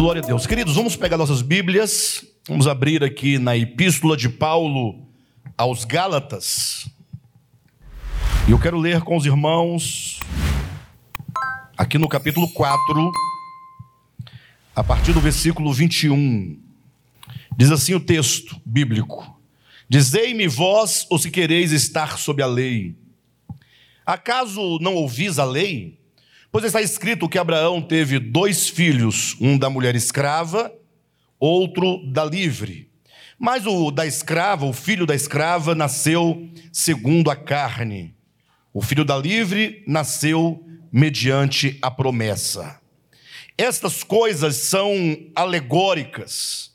Glória a Deus. Queridos, vamos pegar nossas Bíblias, vamos abrir aqui na Epístola de Paulo aos Gálatas. E eu quero ler com os irmãos, aqui no capítulo 4, a partir do versículo 21. Diz assim o texto bíblico: Dizei-me vós os que quereis estar sob a lei. Acaso não ouvis a lei? Pois está escrito que Abraão teve dois filhos, um da mulher escrava, outro da livre. Mas o da escrava, o filho da escrava, nasceu segundo a carne. O filho da livre nasceu mediante a promessa. Estas coisas são alegóricas,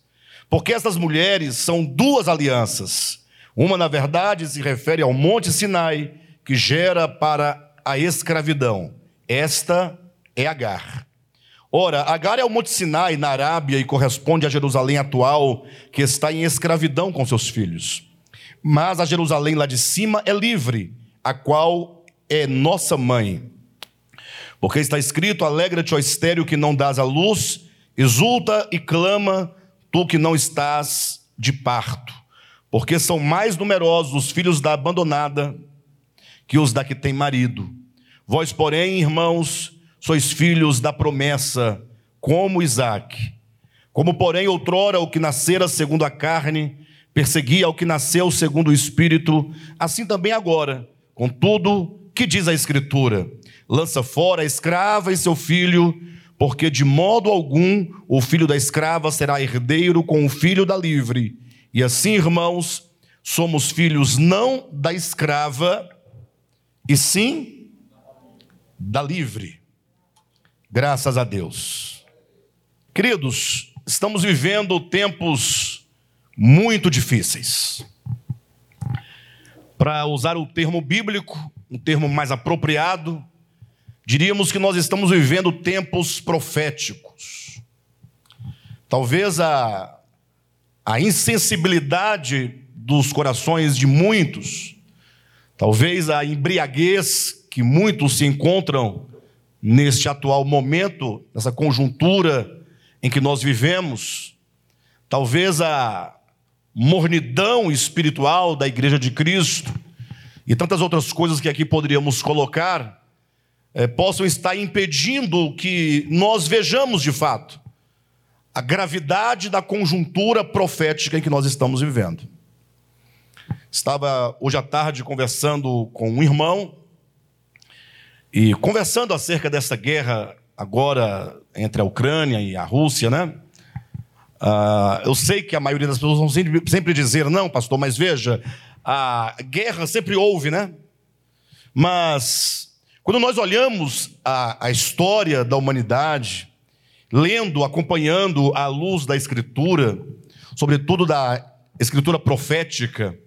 porque estas mulheres são duas alianças. Uma, na verdade, se refere ao Monte Sinai, que gera para a escravidão esta é Agar. Ora, Agar é o Monte Sinai na Arábia e corresponde a Jerusalém atual, que está em escravidão com seus filhos. Mas a Jerusalém lá de cima é livre, a qual é nossa mãe. Porque está escrito: Alegra-te, ó estéreo, que não dás a luz, exulta e clama, tu que não estás de parto. Porque são mais numerosos os filhos da abandonada que os da que tem marido. Vós, porém, irmãos, sois filhos da promessa, como Isaac. Como, porém, outrora o que nascera segundo a carne, perseguia o que nasceu segundo o Espírito, assim também agora. Contudo, que diz a Escritura? Lança fora a escrava e seu filho, porque de modo algum o filho da escrava será herdeiro com o filho da livre. E assim, irmãos, somos filhos não da escrava, e sim da livre. Graças a Deus. Queridos, estamos vivendo tempos muito difíceis. Para usar o termo bíblico, um termo mais apropriado, diríamos que nós estamos vivendo tempos proféticos. Talvez a, a insensibilidade dos corações de muitos, talvez a embriaguez que muitos se encontram neste atual momento, nessa conjuntura em que nós vivemos, talvez a mornidão espiritual da Igreja de Cristo e tantas outras coisas que aqui poderíamos colocar, é, possam estar impedindo que nós vejamos de fato a gravidade da conjuntura profética em que nós estamos vivendo. Estava hoje à tarde conversando com um irmão e conversando acerca dessa guerra agora entre a Ucrânia e a Rússia, né? Uh, eu sei que a maioria das pessoas vão sempre, dizer, não, pastor, mas veja, a guerra sempre houve, né? Mas quando nós olhamos a, a história da humanidade, lendo, acompanhando à luz da Escritura, sobretudo da Escritura profética,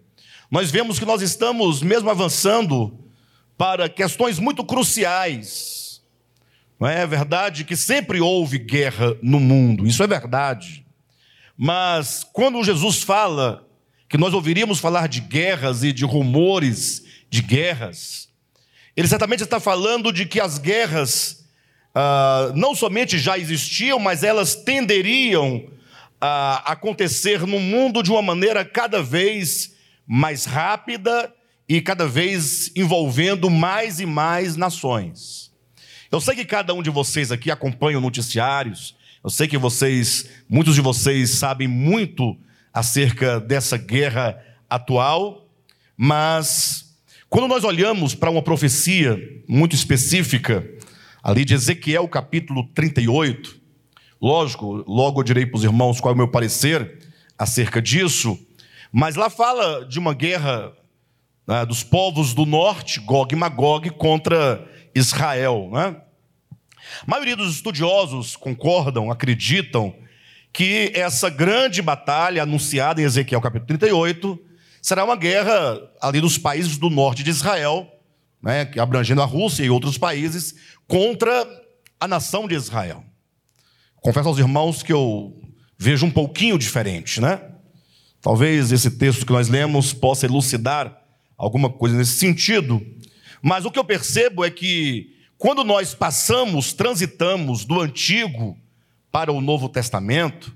nós vemos que nós estamos, mesmo avançando, para questões muito cruciais. Não é verdade que sempre houve guerra no mundo, isso é verdade. Mas quando Jesus fala que nós ouviríamos falar de guerras e de rumores de guerras, ele certamente está falando de que as guerras ah, não somente já existiam, mas elas tenderiam a acontecer no mundo de uma maneira cada vez mais rápida e cada vez envolvendo mais e mais nações. Eu sei que cada um de vocês aqui acompanha noticiários, eu sei que vocês, muitos de vocês sabem muito acerca dessa guerra atual, mas quando nós olhamos para uma profecia muito específica, ali de Ezequiel capítulo 38, lógico, logo eu direi para os irmãos qual é o meu parecer acerca disso, mas lá fala de uma guerra né, dos povos do norte, Gog e Magog, contra Israel. Né? A maioria dos estudiosos concordam, acreditam que essa grande batalha anunciada em Ezequiel capítulo 38 será uma guerra ali dos países do norte de Israel, né, abrangendo a Rússia e outros países, contra a nação de Israel. Confesso aos irmãos que eu vejo um pouquinho diferente, né? Talvez esse texto que nós lemos possa elucidar alguma coisa nesse sentido. Mas o que eu percebo é que quando nós passamos, transitamos do antigo para o Novo Testamento,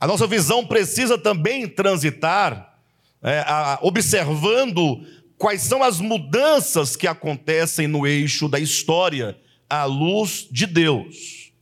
a nossa visão precisa também transitar é, a, observando quais são as mudanças que acontecem no eixo da história à luz de Deus.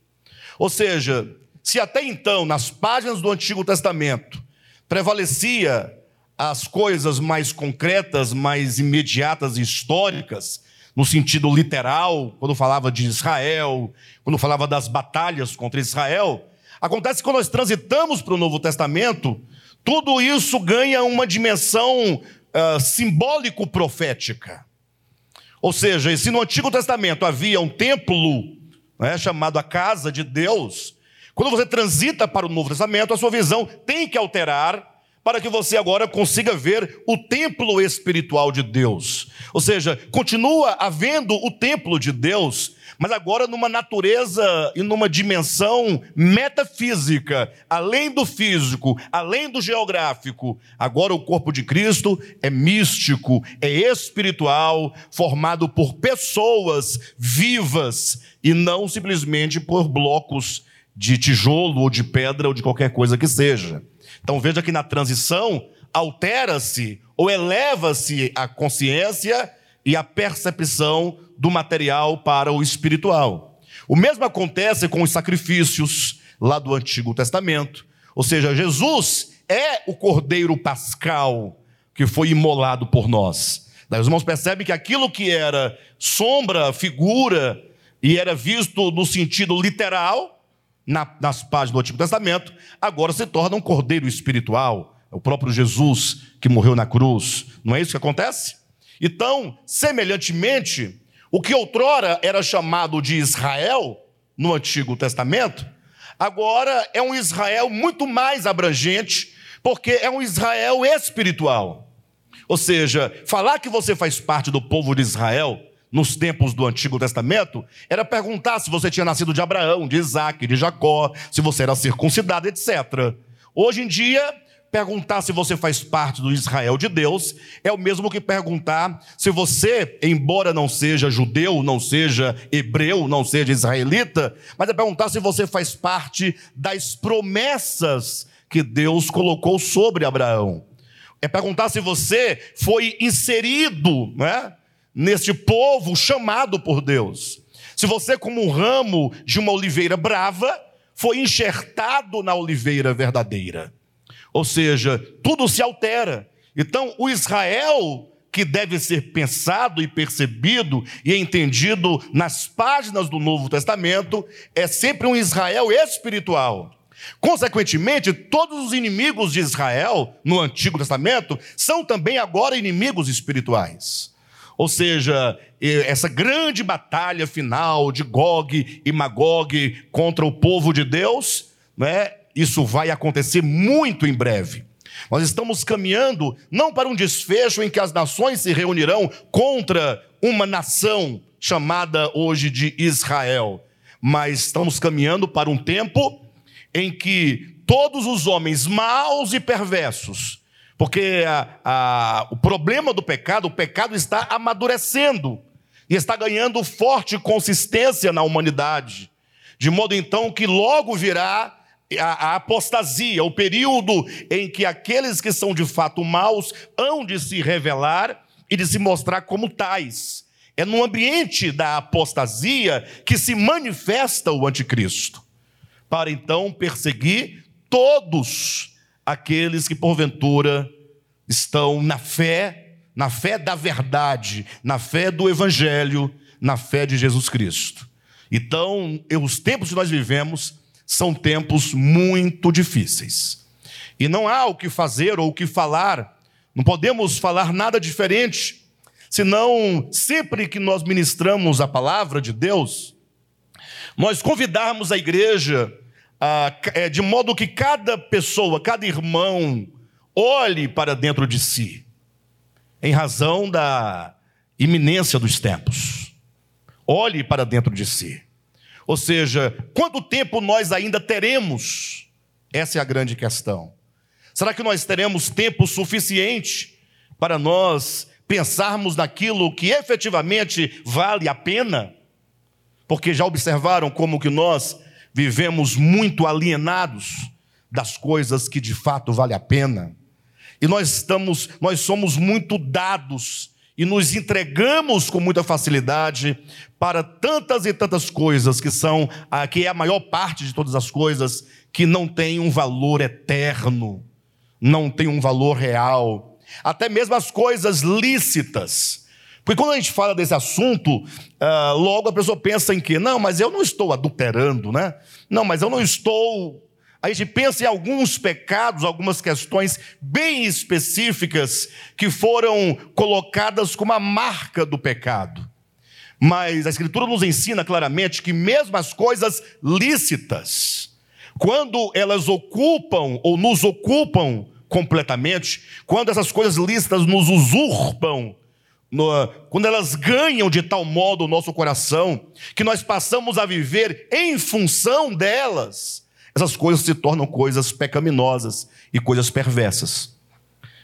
Ou seja, se até então, nas páginas do Antigo Testamento, prevalecia as coisas mais concretas, mais imediatas e históricas, no sentido literal, quando falava de Israel, quando falava das batalhas contra Israel, acontece que quando nós transitamos para o Novo Testamento, tudo isso ganha uma dimensão uh, simbólico-profética. Ou seja, se no Antigo Testamento havia um templo né, chamado a casa de Deus, quando você transita para o Novo Testamento, a sua visão tem que alterar para que você agora consiga ver o templo espiritual de Deus. Ou seja, continua havendo o templo de Deus, mas agora numa natureza e numa dimensão metafísica, além do físico, além do geográfico. Agora o corpo de Cristo é místico, é espiritual, formado por pessoas vivas e não simplesmente por blocos de tijolo ou de pedra ou de qualquer coisa que seja. Então veja que na transição altera-se ou eleva-se a consciência e a percepção do material para o espiritual. O mesmo acontece com os sacrifícios lá do Antigo Testamento. Ou seja, Jesus é o cordeiro pascal que foi imolado por nós. Daí os irmãos percebem que aquilo que era sombra, figura, e era visto no sentido literal, na, nas páginas do Antigo Testamento, agora se torna um cordeiro espiritual. É o próprio Jesus que morreu na cruz. Não é isso que acontece? Então, semelhantemente, o que outrora era chamado de Israel no Antigo Testamento, agora é um Israel muito mais abrangente, porque é um Israel espiritual. Ou seja, falar que você faz parte do povo de Israel nos tempos do Antigo Testamento, era perguntar se você tinha nascido de Abraão, de Isaac, de Jacó, se você era circuncidado, etc. Hoje em dia, perguntar se você faz parte do Israel de Deus é o mesmo que perguntar se você, embora não seja judeu, não seja hebreu, não seja israelita, mas é perguntar se você faz parte das promessas que Deus colocou sobre Abraão. É perguntar se você foi inserido, né? Neste povo chamado por Deus. Se você, como um ramo de uma oliveira brava, foi enxertado na oliveira verdadeira. Ou seja, tudo se altera. Então, o Israel que deve ser pensado e percebido e entendido nas páginas do Novo Testamento é sempre um Israel espiritual. Consequentemente, todos os inimigos de Israel no Antigo Testamento são também agora inimigos espirituais. Ou seja, essa grande batalha final de Gog e Magog contra o povo de Deus, né? Isso vai acontecer muito em breve. Nós estamos caminhando não para um desfecho em que as nações se reunirão contra uma nação chamada hoje de Israel, mas estamos caminhando para um tempo em que todos os homens maus e perversos porque a, a, o problema do pecado, o pecado está amadurecendo e está ganhando forte consistência na humanidade, de modo então que logo virá a, a apostasia, o período em que aqueles que são de fato maus hão de se revelar e de se mostrar como tais. É no ambiente da apostasia que se manifesta o anticristo, para então perseguir todos aqueles que porventura estão na fé, na fé da verdade, na fé do evangelho, na fé de Jesus Cristo. Então, os tempos que nós vivemos são tempos muito difíceis. E não há o que fazer ou o que falar, não podemos falar nada diferente, senão sempre que nós ministramos a palavra de Deus, nós convidarmos a igreja é, de modo que cada pessoa, cada irmão, olhe para dentro de si, em razão da iminência dos tempos. Olhe para dentro de si. Ou seja, quanto tempo nós ainda teremos? Essa é a grande questão. Será que nós teremos tempo suficiente para nós pensarmos naquilo que efetivamente vale a pena? Porque já observaram como que nós vivemos muito alienados das coisas que de fato vale a pena. E nós estamos, nós somos muito dados e nos entregamos com muita facilidade para tantas e tantas coisas que são, que é a maior parte de todas as coisas que não tem um valor eterno, não tem um valor real. Até mesmo as coisas lícitas. Porque quando a gente fala desse assunto, uh, logo a pessoa pensa em que, não, mas eu não estou adulterando, né? Não, mas eu não estou a gente pensa em alguns pecados, algumas questões bem específicas que foram colocadas como a marca do pecado. Mas a Escritura nos ensina claramente que, mesmo as coisas lícitas, quando elas ocupam ou nos ocupam completamente, quando essas coisas lícitas nos usurpam, no, quando elas ganham de tal modo o nosso coração, que nós passamos a viver em função delas, essas coisas se tornam coisas pecaminosas e coisas perversas.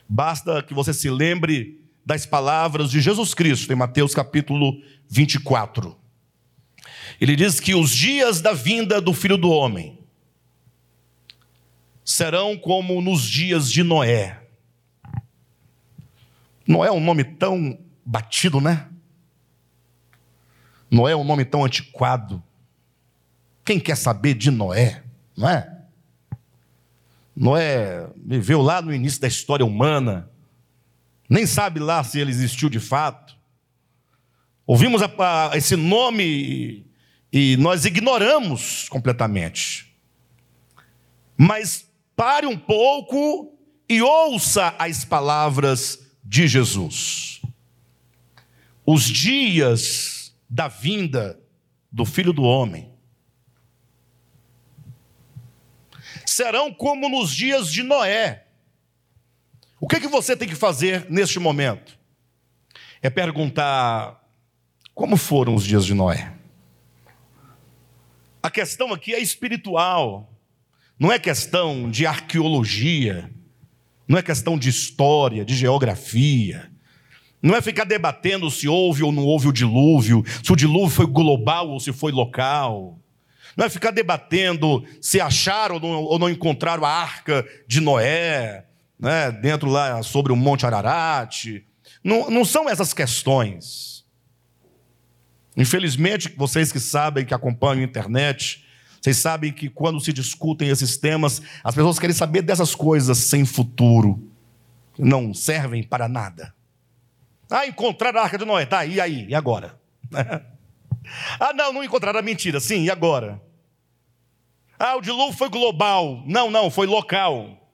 Basta que você se lembre das palavras de Jesus Cristo em Mateus capítulo 24. Ele diz que os dias da vinda do filho do homem serão como nos dias de Noé. Noé é um nome tão batido, né? Noé é um nome tão antiquado. Quem quer saber de Noé? não é? Noé viveu lá no início da história humana, nem sabe lá se ele existiu de fato. Ouvimos a, a, esse nome e, nós ignoramos completamente. Mas pare um pouco e ouça as palavras de Jesus. Os dias da vinda do Filho do Homem serão como nos dias de Noé. O que, é que você tem que fazer neste momento? É perguntar como foram os dias de Noé. A questão aqui é espiritual, não é questão de arqueologia, não é questão de história, de geografia, não é ficar debatendo se houve ou não houve o dilúvio, se o dilúvio foi global ou se foi local. Não é ficar debatendo se acharam ou não, ou não encontraram a arca de Noé, né, dentro lá sobre o Monte Ararat. Não, não são essas questões. Infelizmente, vocês que sabem, que acompanham a internet, vocês sabem que quando se discutem esses temas, as pessoas querem saber dessas coisas sem futuro, não servem para nada. Ah, encontraram a arca de Noé, tá, e aí? E agora? Ah, não, não encontraram a mentira. Sim, e agora? Ah, o dilúvio foi global. Não, não, foi local.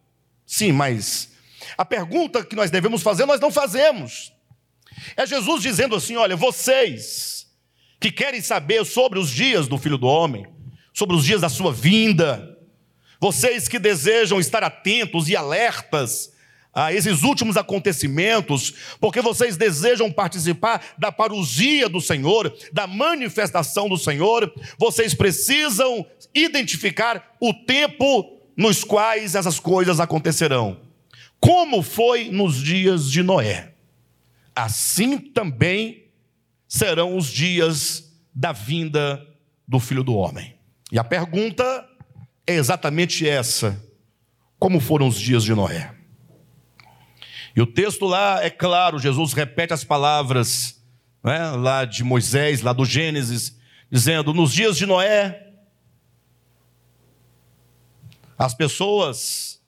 Sim, mas a pergunta que nós devemos fazer, nós não fazemos. É Jesus dizendo assim: olha, vocês que querem saber sobre os dias do filho do homem, sobre os dias da sua vinda, vocês que desejam estar atentos e alertas a esses últimos acontecimentos, porque vocês desejam participar da parousia do Senhor, da manifestação do Senhor, vocês precisam identificar o tempo nos quais essas coisas acontecerão. Como foi nos dias de Noé, assim também serão os dias da vinda do Filho do Homem. E a pergunta é exatamente essa: como foram os dias de Noé? E o texto lá é claro, Jesus repete as palavras né, lá de Moisés, lá do Gênesis, dizendo: nos dias de Noé, as pessoas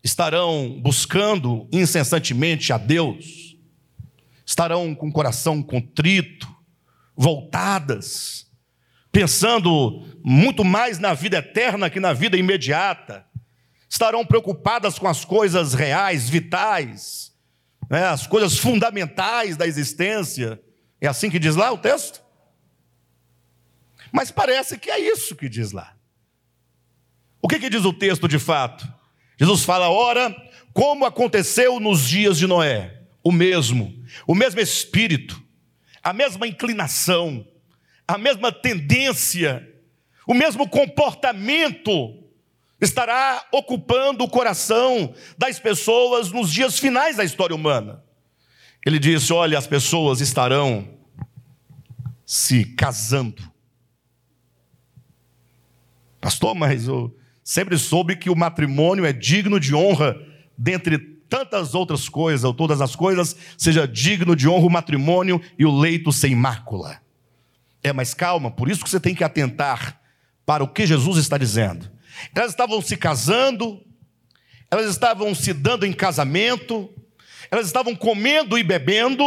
estarão buscando incessantemente a Deus, estarão com o coração contrito, voltadas, pensando muito mais na vida eterna que na vida imediata estarão preocupadas com as coisas reais, vitais, né, as coisas fundamentais da existência. É assim que diz lá o texto? Mas parece que é isso que diz lá. O que, que diz o texto de fato? Jesus fala, ora, como aconteceu nos dias de Noé, o mesmo, o mesmo espírito, a mesma inclinação, a mesma tendência, o mesmo comportamento estará ocupando o coração das pessoas nos dias finais da história humana. Ele disse: Olha, as pessoas estarão se casando. Pastor, mas eu sempre soube que o matrimônio é digno de honra dentre tantas outras coisas, ou todas as coisas, seja digno de honra o matrimônio e o leito sem mácula. É, mas calma, por isso que você tem que atentar para o que Jesus está dizendo. Elas estavam se casando, elas estavam se dando em casamento, elas estavam comendo e bebendo,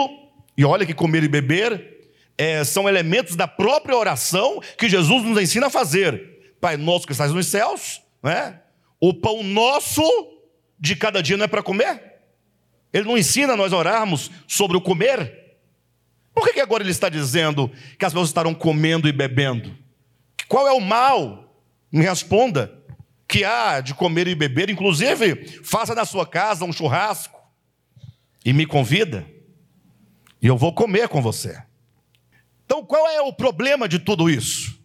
e olha que comer e beber é, são elementos da própria oração que Jesus nos ensina a fazer. Pai nosso que estás nos céus, né? o pão nosso de cada dia não é para comer? Ele não ensina nós orarmos sobre o comer? Por que, que agora ele está dizendo que as pessoas estarão comendo e bebendo? Qual é o mal? Me responda. Que há de comer e beber, inclusive, faça na sua casa um churrasco e me convida, e eu vou comer com você. Então, qual é o problema de tudo isso?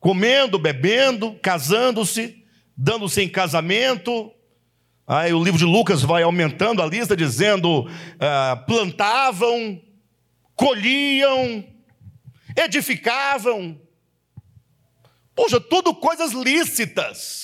Comendo, bebendo, casando-se, dando-se em casamento. Aí o livro de Lucas vai aumentando a lista, dizendo: ah, plantavam, colhiam, edificavam. Poxa, tudo coisas lícitas,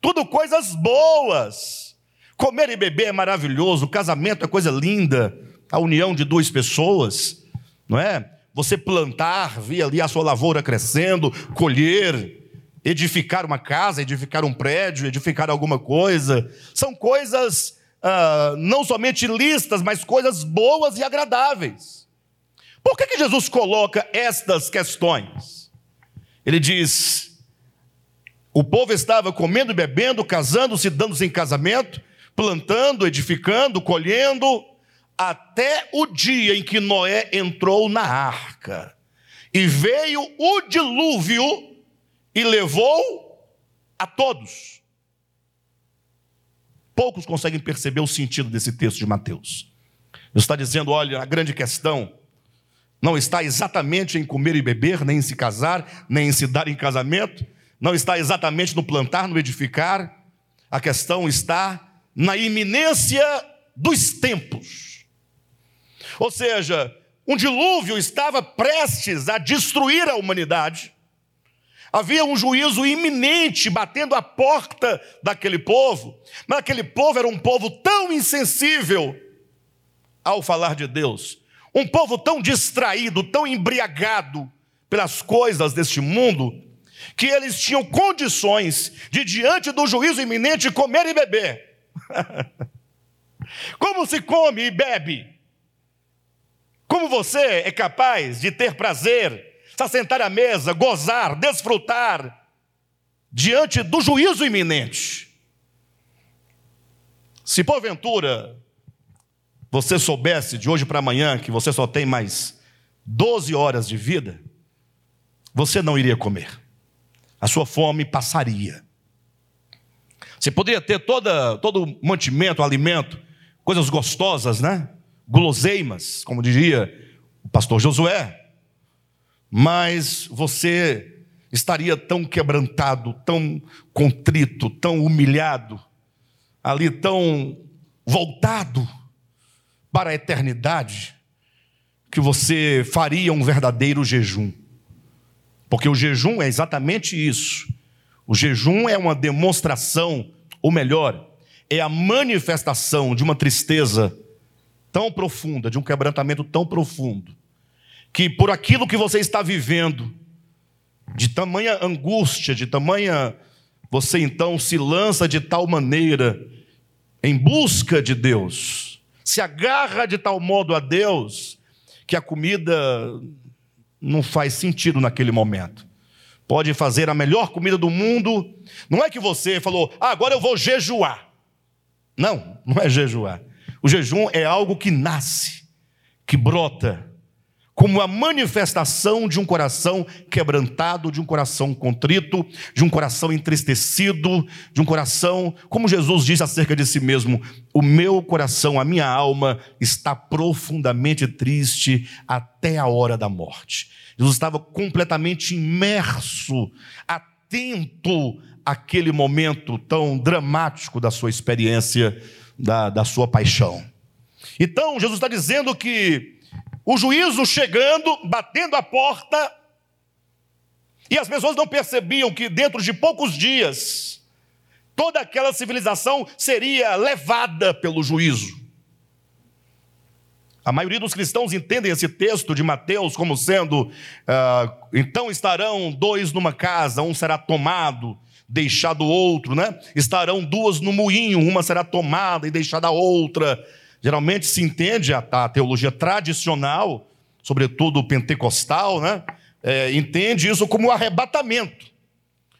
tudo coisas boas. Comer e beber é maravilhoso, o casamento é coisa linda, a união de duas pessoas, não é? Você plantar, ver ali a sua lavoura crescendo, colher, edificar uma casa, edificar um prédio, edificar alguma coisa, são coisas ah, não somente listas, mas coisas boas e agradáveis. Por que, que Jesus coloca estas questões? Ele diz: o povo estava comendo bebendo, casando-se, dando-se em casamento, plantando, edificando, colhendo, até o dia em que Noé entrou na arca. E veio o dilúvio e levou a todos. Poucos conseguem perceber o sentido desse texto de Mateus. Ele está dizendo: olha, a grande questão não está exatamente em comer e beber, nem em se casar, nem em se dar em casamento. Não está exatamente no plantar, no edificar. A questão está na iminência dos tempos. Ou seja, um dilúvio estava prestes a destruir a humanidade. Havia um juízo iminente batendo a porta daquele povo, mas aquele povo era um povo tão insensível ao falar de Deus, um povo tão distraído, tão embriagado pelas coisas deste mundo, que eles tinham condições de, diante do juízo iminente, comer e beber. Como se come e bebe? Como você é capaz de ter prazer, se assentar à mesa, gozar, desfrutar, diante do juízo iminente? Se porventura você soubesse de hoje para amanhã que você só tem mais 12 horas de vida, você não iria comer. A sua fome passaria. Você poderia ter toda, todo mantimento, alimento, coisas gostosas, né? Guloseimas, como diria o pastor Josué. Mas você estaria tão quebrantado, tão contrito, tão humilhado, ali tão voltado para a eternidade que você faria um verdadeiro jejum. Porque o jejum é exatamente isso. O jejum é uma demonstração, ou melhor, é a manifestação de uma tristeza tão profunda, de um quebrantamento tão profundo, que por aquilo que você está vivendo, de tamanha angústia, de tamanha. Você então se lança de tal maneira em busca de Deus, se agarra de tal modo a Deus que a comida não faz sentido naquele momento. Pode fazer a melhor comida do mundo. Não é que você falou, ah, agora eu vou jejuar. Não, não é jejuar. O jejum é algo que nasce, que brota, como a manifestação de um coração quebrantado, de um coração contrito, de um coração entristecido, de um coração, como Jesus disse acerca de si mesmo: o meu coração, a minha alma está profundamente triste até a hora da morte. Jesus estava completamente imerso, atento àquele momento tão dramático da sua experiência, da, da sua paixão. Então, Jesus está dizendo que o juízo chegando, batendo a porta, E as pessoas não percebiam que dentro de poucos dias, toda aquela civilização seria levada pelo juízo. A maioria dos cristãos entendem esse texto de Mateus como sendo: ah, então estarão dois numa casa, um será tomado, deixado outro, né? Estarão duas no moinho, uma será tomada e deixada a outra. Geralmente se entende a, a teologia tradicional, sobretudo pentecostal, né? É, entende isso como arrebatamento.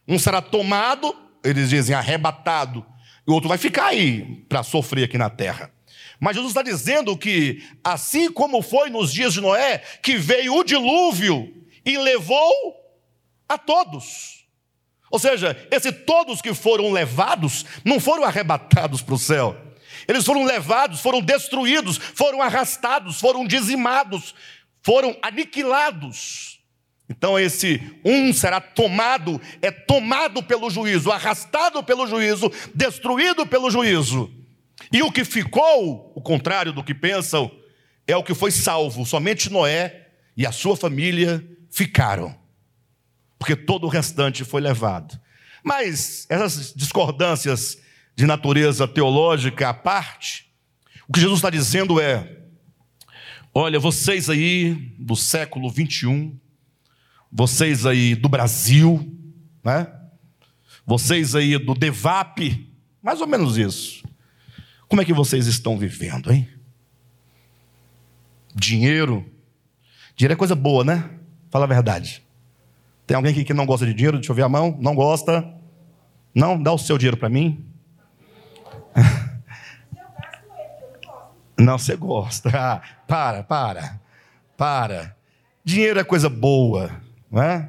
Um será tomado, eles dizem arrebatado, e o outro vai ficar aí para sofrer aqui na terra. Mas Jesus está dizendo que, assim como foi nos dias de Noé, que veio o dilúvio e levou a todos. Ou seja, esses todos que foram levados não foram arrebatados para o céu. Eles foram levados, foram destruídos, foram arrastados, foram dizimados, foram aniquilados. Então, esse um será tomado, é tomado pelo juízo, arrastado pelo juízo, destruído pelo juízo. E o que ficou, o contrário do que pensam, é o que foi salvo. Somente Noé e a sua família ficaram, porque todo o restante foi levado. Mas essas discordâncias de natureza teológica à parte, o que Jesus está dizendo é: olha, vocês aí do século 21, vocês aí do Brasil, né? Vocês aí do Devap, mais ou menos isso. Como é que vocês estão vivendo, hein? Dinheiro. Dinheiro é coisa boa, né? Fala a verdade. Tem alguém aqui que não gosta de dinheiro? Deixa eu ver a mão. Não gosta? Não? Dá o seu dinheiro para mim. Não, você gosta. Ah, para, para, para. Dinheiro é coisa boa, não é?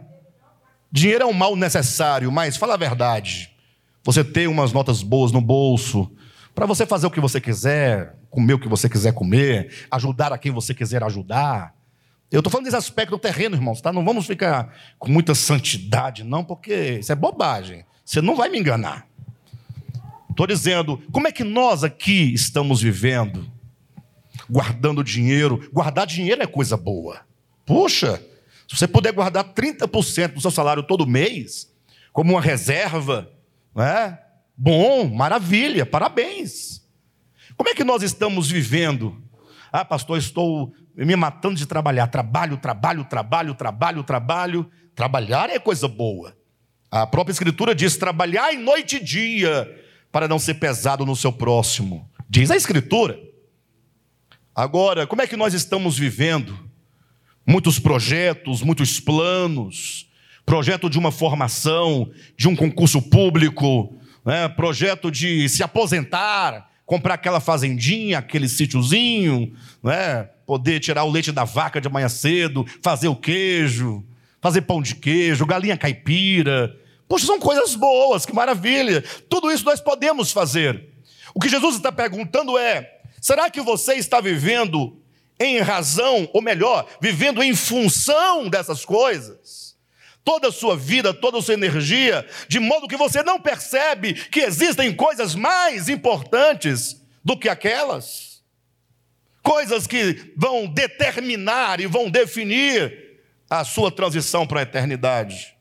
Dinheiro é um mal necessário, mas fala a verdade. Você tem umas notas boas no bolso, para você fazer o que você quiser, comer o que você quiser comer, ajudar a quem você quiser ajudar. Eu estou falando desse aspecto terreno, irmãos, tá? Não vamos ficar com muita santidade, não, porque isso é bobagem. Você não vai me enganar. Estou dizendo, como é que nós aqui estamos vivendo? Guardando dinheiro. Guardar dinheiro é coisa boa. Puxa, se você puder guardar 30% do seu salário todo mês, como uma reserva, não é? Bom, maravilha, parabéns. Como é que nós estamos vivendo? Ah, pastor, estou me matando de trabalhar. Trabalho, trabalho, trabalho, trabalho, trabalho. Trabalhar é coisa boa. A própria Escritura diz: trabalhar em noite e dia, para não ser pesado no seu próximo. Diz a Escritura. Agora, como é que nós estamos vivendo? Muitos projetos, muitos planos, projeto de uma formação, de um concurso público, né, projeto de se aposentar, comprar aquela fazendinha, aquele sítiozinho, né, poder tirar o leite da vaca de manhã cedo, fazer o queijo, fazer pão de queijo, galinha caipira. Poxa, são coisas boas, que maravilha. Tudo isso nós podemos fazer. O que Jesus está perguntando é: será que você está vivendo em razão, ou melhor, vivendo em função dessas coisas? toda a sua vida, toda a sua energia, de modo que você não percebe que existem coisas mais importantes do que aquelas. Coisas que vão determinar e vão definir a sua transição para a eternidade.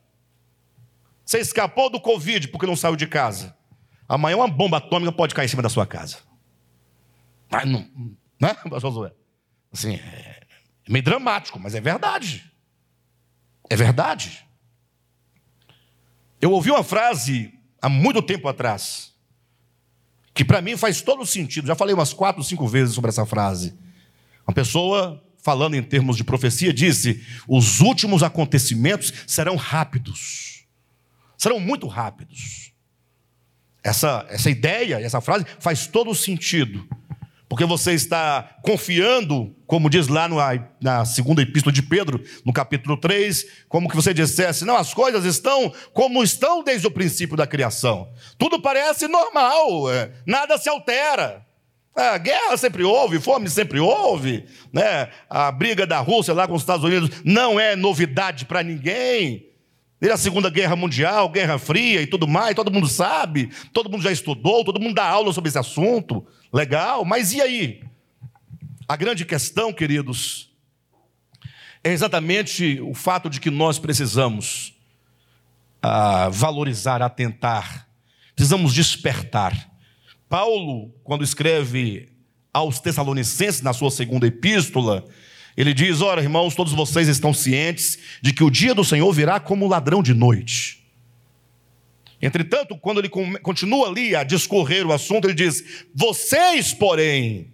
Você escapou do Covid porque não saiu de casa. Amanhã uma bomba atômica pode cair em cima da sua casa. Mas não, né, pastor Assim, é meio dramático, mas é verdade. É verdade. Eu ouvi uma frase há muito tempo atrás, que para mim faz todo sentido. Já falei umas quatro, cinco vezes sobre essa frase. Uma pessoa, falando em termos de profecia, disse: os últimos acontecimentos serão rápidos, serão muito rápidos. Essa, essa ideia, essa frase faz todo sentido porque você está confiando, como diz lá no, na segunda epístola de Pedro, no capítulo 3, como que você dissesse, não, as coisas estão como estão desde o princípio da criação. Tudo parece normal, é, nada se altera. A guerra sempre houve, fome sempre houve, né? a briga da Rússia lá com os Estados Unidos não é novidade para ninguém. Desde a Segunda Guerra Mundial, Guerra Fria e tudo mais, todo mundo sabe, todo mundo já estudou, todo mundo dá aula sobre esse assunto. Legal, mas e aí? A grande questão, queridos, é exatamente o fato de que nós precisamos a valorizar, atentar, precisamos despertar. Paulo, quando escreve aos Tessalonicenses, na sua segunda epístola, ele diz: Ora, irmãos, todos vocês estão cientes de que o dia do Senhor virá como ladrão de noite. Entretanto, quando ele continua ali a discorrer o assunto, ele diz: Vocês, porém,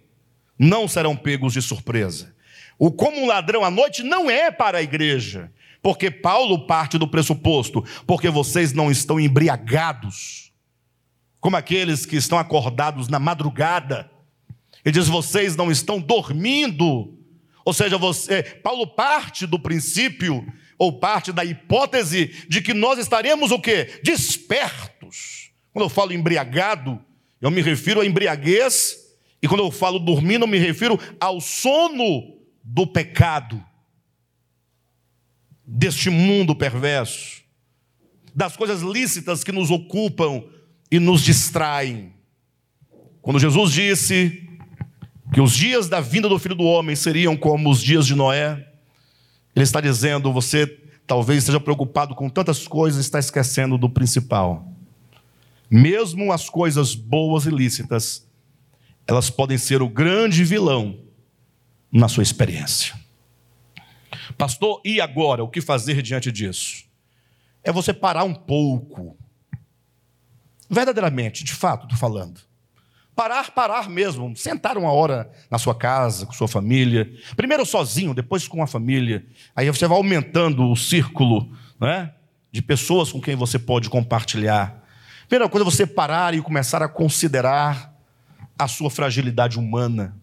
não serão pegos de surpresa. O como um ladrão à noite não é para a igreja, porque Paulo parte do pressuposto, porque vocês não estão embriagados, como aqueles que estão acordados na madrugada. Ele diz: Vocês não estão dormindo. Ou seja, você, Paulo parte do princípio ou parte da hipótese de que nós estaremos o quê? Despertos. Quando eu falo embriagado, eu me refiro à embriaguez, e quando eu falo dormindo, eu me refiro ao sono do pecado, deste mundo perverso, das coisas lícitas que nos ocupam e nos distraem. Quando Jesus disse que os dias da vinda do Filho do Homem seriam como os dias de Noé, ele está dizendo: você talvez esteja preocupado com tantas coisas, está esquecendo do principal. Mesmo as coisas boas e lícitas, elas podem ser o grande vilão na sua experiência. Pastor, e agora? O que fazer diante disso? É você parar um pouco. Verdadeiramente, de fato, estou falando. Parar, parar mesmo. Sentar uma hora na sua casa, com sua família. Primeiro sozinho, depois com a família. Aí você vai aumentando o círculo né, de pessoas com quem você pode compartilhar. Primeira coisa é você parar e começar a considerar a sua fragilidade humana.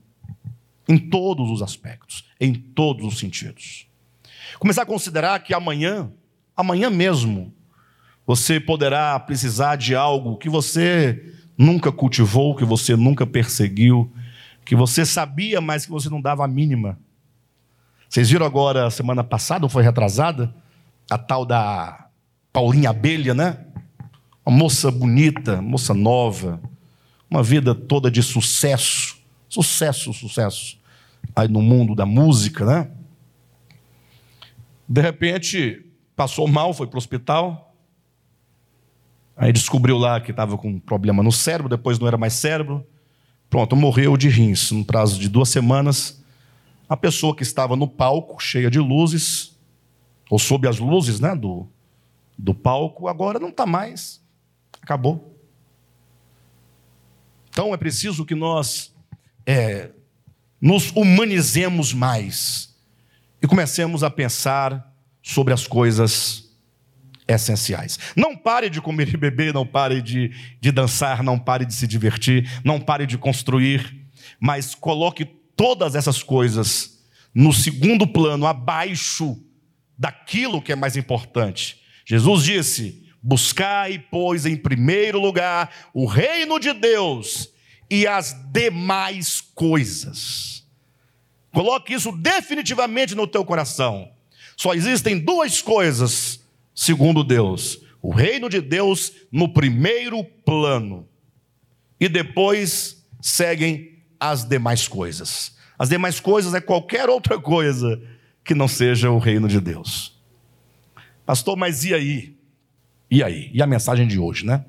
Em todos os aspectos, em todos os sentidos. Começar a considerar que amanhã, amanhã mesmo, você poderá precisar de algo que você nunca cultivou, que você nunca perseguiu, que você sabia, mas que você não dava a mínima. Vocês viram agora, semana passada, ou foi retrasada, a tal da Paulinha Abelha, né? Uma moça bonita, moça nova, uma vida toda de sucesso, sucesso, sucesso, aí no mundo da música, né? De repente, passou mal, foi para o hospital, Aí descobriu lá que estava com um problema no cérebro, depois não era mais cérebro. Pronto, morreu de rins. No prazo de duas semanas, a pessoa que estava no palco, cheia de luzes, ou sob as luzes né, do, do palco, agora não está mais. Acabou. Então é preciso que nós é, nos humanizemos mais e comecemos a pensar sobre as coisas essenciais. Não pare de comer e beber, não pare de, de dançar, não pare de se divertir, não pare de construir, mas coloque todas essas coisas no segundo plano, abaixo daquilo que é mais importante. Jesus disse: Buscai, pois, em primeiro lugar o reino de Deus e as demais coisas. Coloque isso definitivamente no teu coração. Só existem duas coisas segundo Deus. O reino de Deus no primeiro plano. E depois seguem as demais coisas. As demais coisas é qualquer outra coisa que não seja o reino de Deus. Pastor, mas e aí? E aí? E a mensagem de hoje, né?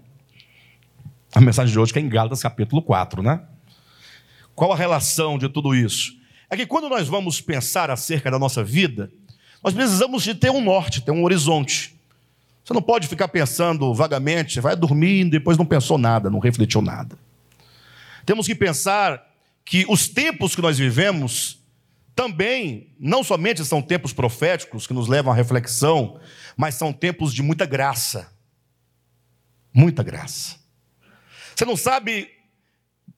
A mensagem de hoje que é em Gálatas capítulo 4, né? Qual a relação de tudo isso? É que quando nós vamos pensar acerca da nossa vida, nós precisamos de ter um norte, ter um horizonte. Você não pode ficar pensando vagamente, vai dormir e depois não pensou nada, não refletiu nada. Temos que pensar que os tempos que nós vivemos também, não somente são tempos proféticos que nos levam à reflexão, mas são tempos de muita graça. Muita graça. Você não sabe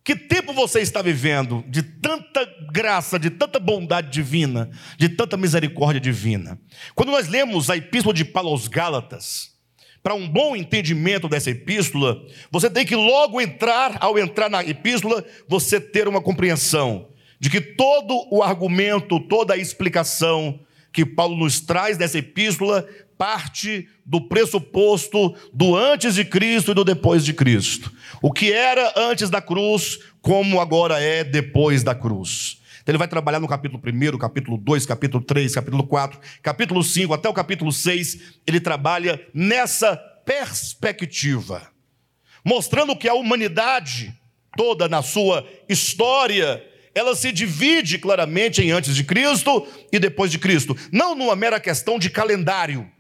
que tempo você está vivendo de tanta graça, de tanta bondade divina, de tanta misericórdia divina? Quando nós lemos a epístola de Paulo aos Gálatas, para um bom entendimento dessa epístola, você tem que logo entrar, ao entrar na epístola, você ter uma compreensão de que todo o argumento, toda a explicação que Paulo nos traz dessa epístola parte do pressuposto do antes de Cristo e do depois de Cristo. O que era antes da cruz, como agora é depois da cruz. Então, ele vai trabalhar no capítulo 1, capítulo 2, capítulo 3, capítulo 4, capítulo 5, até o capítulo 6. Ele trabalha nessa perspectiva, mostrando que a humanidade toda na sua história, ela se divide claramente em antes de Cristo e depois de Cristo, não numa mera questão de calendário,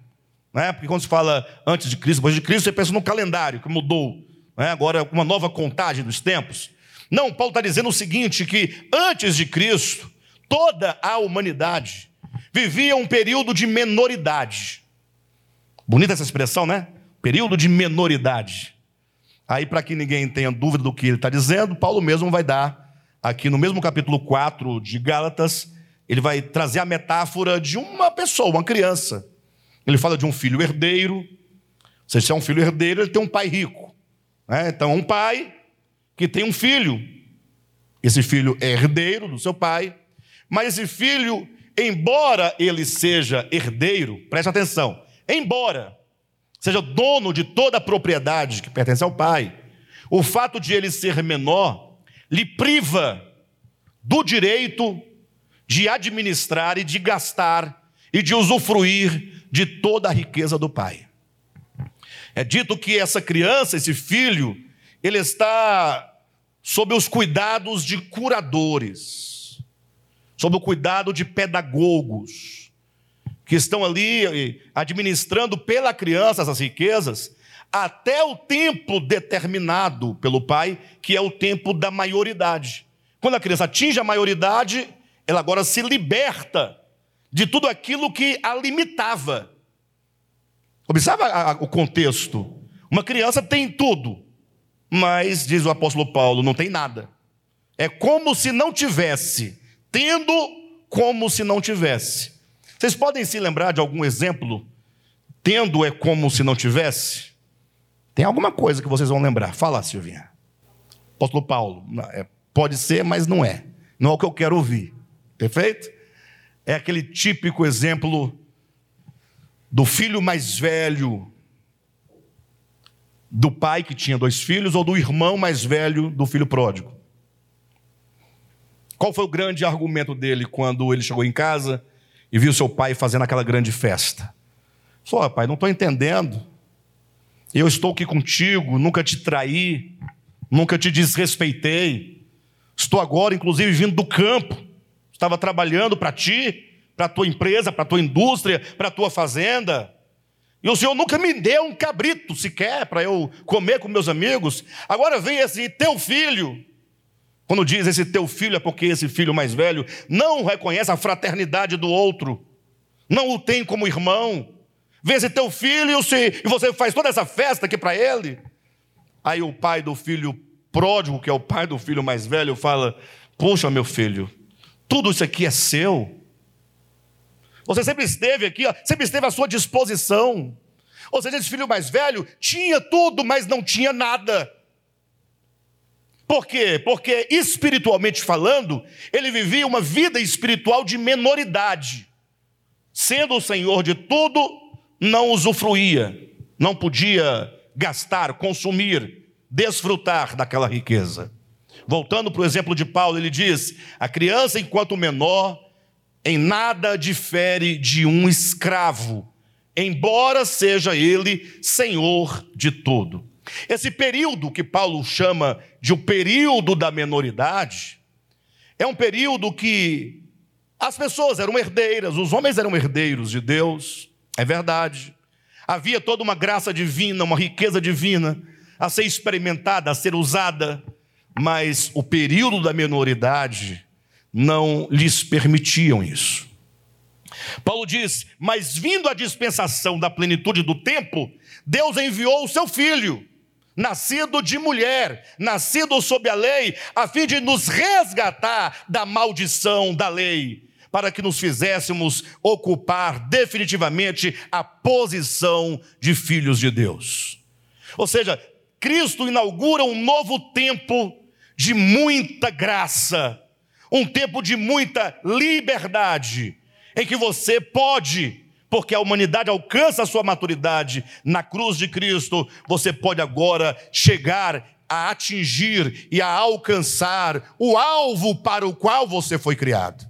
né? porque quando se fala antes de Cristo, depois de Cristo, você pensa no calendário que mudou, né? agora uma nova contagem dos tempos. Não, Paulo está dizendo o seguinte: que antes de Cristo, toda a humanidade vivia um período de menoridade. Bonita essa expressão, né? Período de menoridade. Aí, para que ninguém tenha dúvida do que ele está dizendo, Paulo mesmo vai dar, aqui no mesmo capítulo 4 de Gálatas, ele vai trazer a metáfora de uma pessoa, uma criança. Ele fala de um filho herdeiro. Se é um filho herdeiro, ele tem um pai rico. Né? Então, um pai que tem um filho. Esse filho é herdeiro do seu pai, mas esse filho, embora ele seja herdeiro, preste atenção, embora seja dono de toda a propriedade que pertence ao pai, o fato de ele ser menor lhe priva do direito de administrar e de gastar e de usufruir de toda a riqueza do pai. É dito que essa criança, esse filho, ele está sob os cuidados de curadores, sob o cuidado de pedagogos, que estão ali eh, administrando pela criança essas riquezas, até o tempo determinado pelo pai, que é o tempo da maioridade. Quando a criança atinge a maioridade, ela agora se liberta de tudo aquilo que a limitava. Observa o contexto. Uma criança tem tudo, mas, diz o apóstolo Paulo, não tem nada. É como se não tivesse, tendo como se não tivesse. Vocês podem se lembrar de algum exemplo? Tendo é como se não tivesse? Tem alguma coisa que vocês vão lembrar. Fala, Silvinha. Apóstolo Paulo. É, pode ser, mas não é. Não é o que eu quero ouvir. Perfeito? É aquele típico exemplo do filho mais velho do pai que tinha dois filhos ou do irmão mais velho do filho pródigo. Qual foi o grande argumento dele quando ele chegou em casa e viu seu pai fazendo aquela grande festa. Falou, pai, não estou entendendo. Eu estou aqui contigo, nunca te traí, nunca te desrespeitei. Estou agora, inclusive, vindo do campo. Estava trabalhando para ti, para a tua empresa, para a tua indústria, para a tua fazenda. E o Senhor nunca me deu um cabrito sequer para eu comer com meus amigos. Agora vem esse teu filho, quando diz esse teu filho, é porque esse filho mais velho não reconhece a fraternidade do outro, não o tem como irmão. Vê esse teu filho e você faz toda essa festa aqui para ele. Aí o pai do filho pródigo, que é o pai do filho mais velho, fala: Puxa, meu filho, tudo isso aqui é seu. Você sempre esteve aqui, sempre esteve à sua disposição. Ou seja, esse filho mais velho tinha tudo, mas não tinha nada. Por quê? Porque espiritualmente falando, ele vivia uma vida espiritual de menoridade. Sendo o Senhor de tudo, não usufruía, não podia gastar, consumir, desfrutar daquela riqueza. Voltando para o exemplo de Paulo, ele diz: a criança, enquanto menor, em nada difere de um escravo, embora seja ele senhor de tudo. Esse período que Paulo chama de o período da menoridade é um período que as pessoas eram herdeiras, os homens eram herdeiros de Deus, é verdade. Havia toda uma graça divina, uma riqueza divina a ser experimentada, a ser usada, mas o período da menoridade não lhes permitiam isso. Paulo diz: Mas vindo a dispensação da plenitude do tempo, Deus enviou o seu filho nascido de mulher, nascido sob a lei, a fim de nos resgatar da maldição da lei, para que nos fizéssemos ocupar definitivamente a posição de filhos de Deus. Ou seja, Cristo inaugura um novo tempo de muita graça, um tempo de muita liberdade, em que você pode porque a humanidade alcança a sua maturidade na cruz de Cristo, você pode agora chegar a atingir e a alcançar o alvo para o qual você foi criado.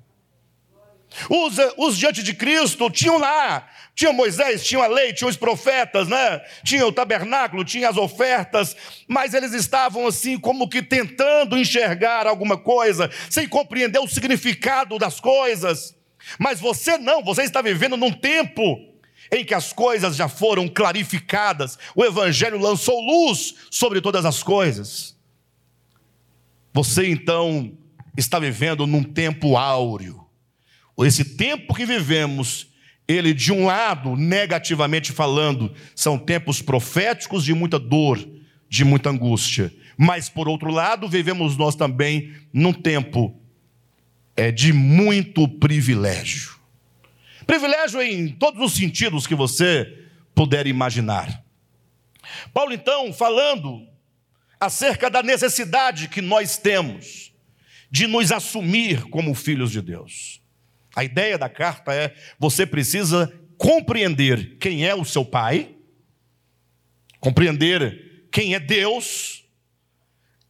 Os, os diante de Cristo tinham lá, tinha Moisés, tinha a lei, tinha os profetas, né? Tinha o tabernáculo, tinha as ofertas, mas eles estavam assim como que tentando enxergar alguma coisa, sem compreender o significado das coisas. Mas você não, você está vivendo num tempo em que as coisas já foram clarificadas, o evangelho lançou luz sobre todas as coisas. Você então está vivendo num tempo áureo esse tempo que vivemos, ele, de um lado, negativamente falando, são tempos proféticos de muita dor, de muita angústia. Mas, por outro lado, vivemos nós também num tempo é, de muito privilégio. Privilégio em todos os sentidos que você puder imaginar. Paulo, então, falando acerca da necessidade que nós temos de nos assumir como filhos de Deus. A ideia da carta é: você precisa compreender quem é o seu pai, compreender quem é Deus,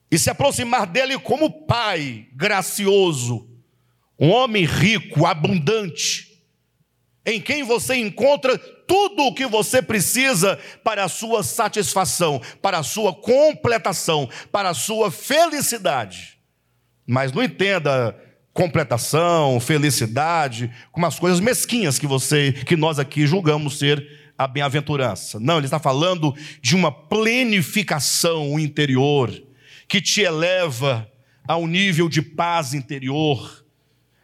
e se aproximar dele como pai gracioso, um homem rico, abundante, em quem você encontra tudo o que você precisa para a sua satisfação, para a sua completação, para a sua felicidade. Mas não entenda completação, felicidade, com umas coisas mesquinhas que você, que nós aqui julgamos ser a bem-aventurança. Não, ele está falando de uma plenificação interior que te eleva a um nível de paz interior,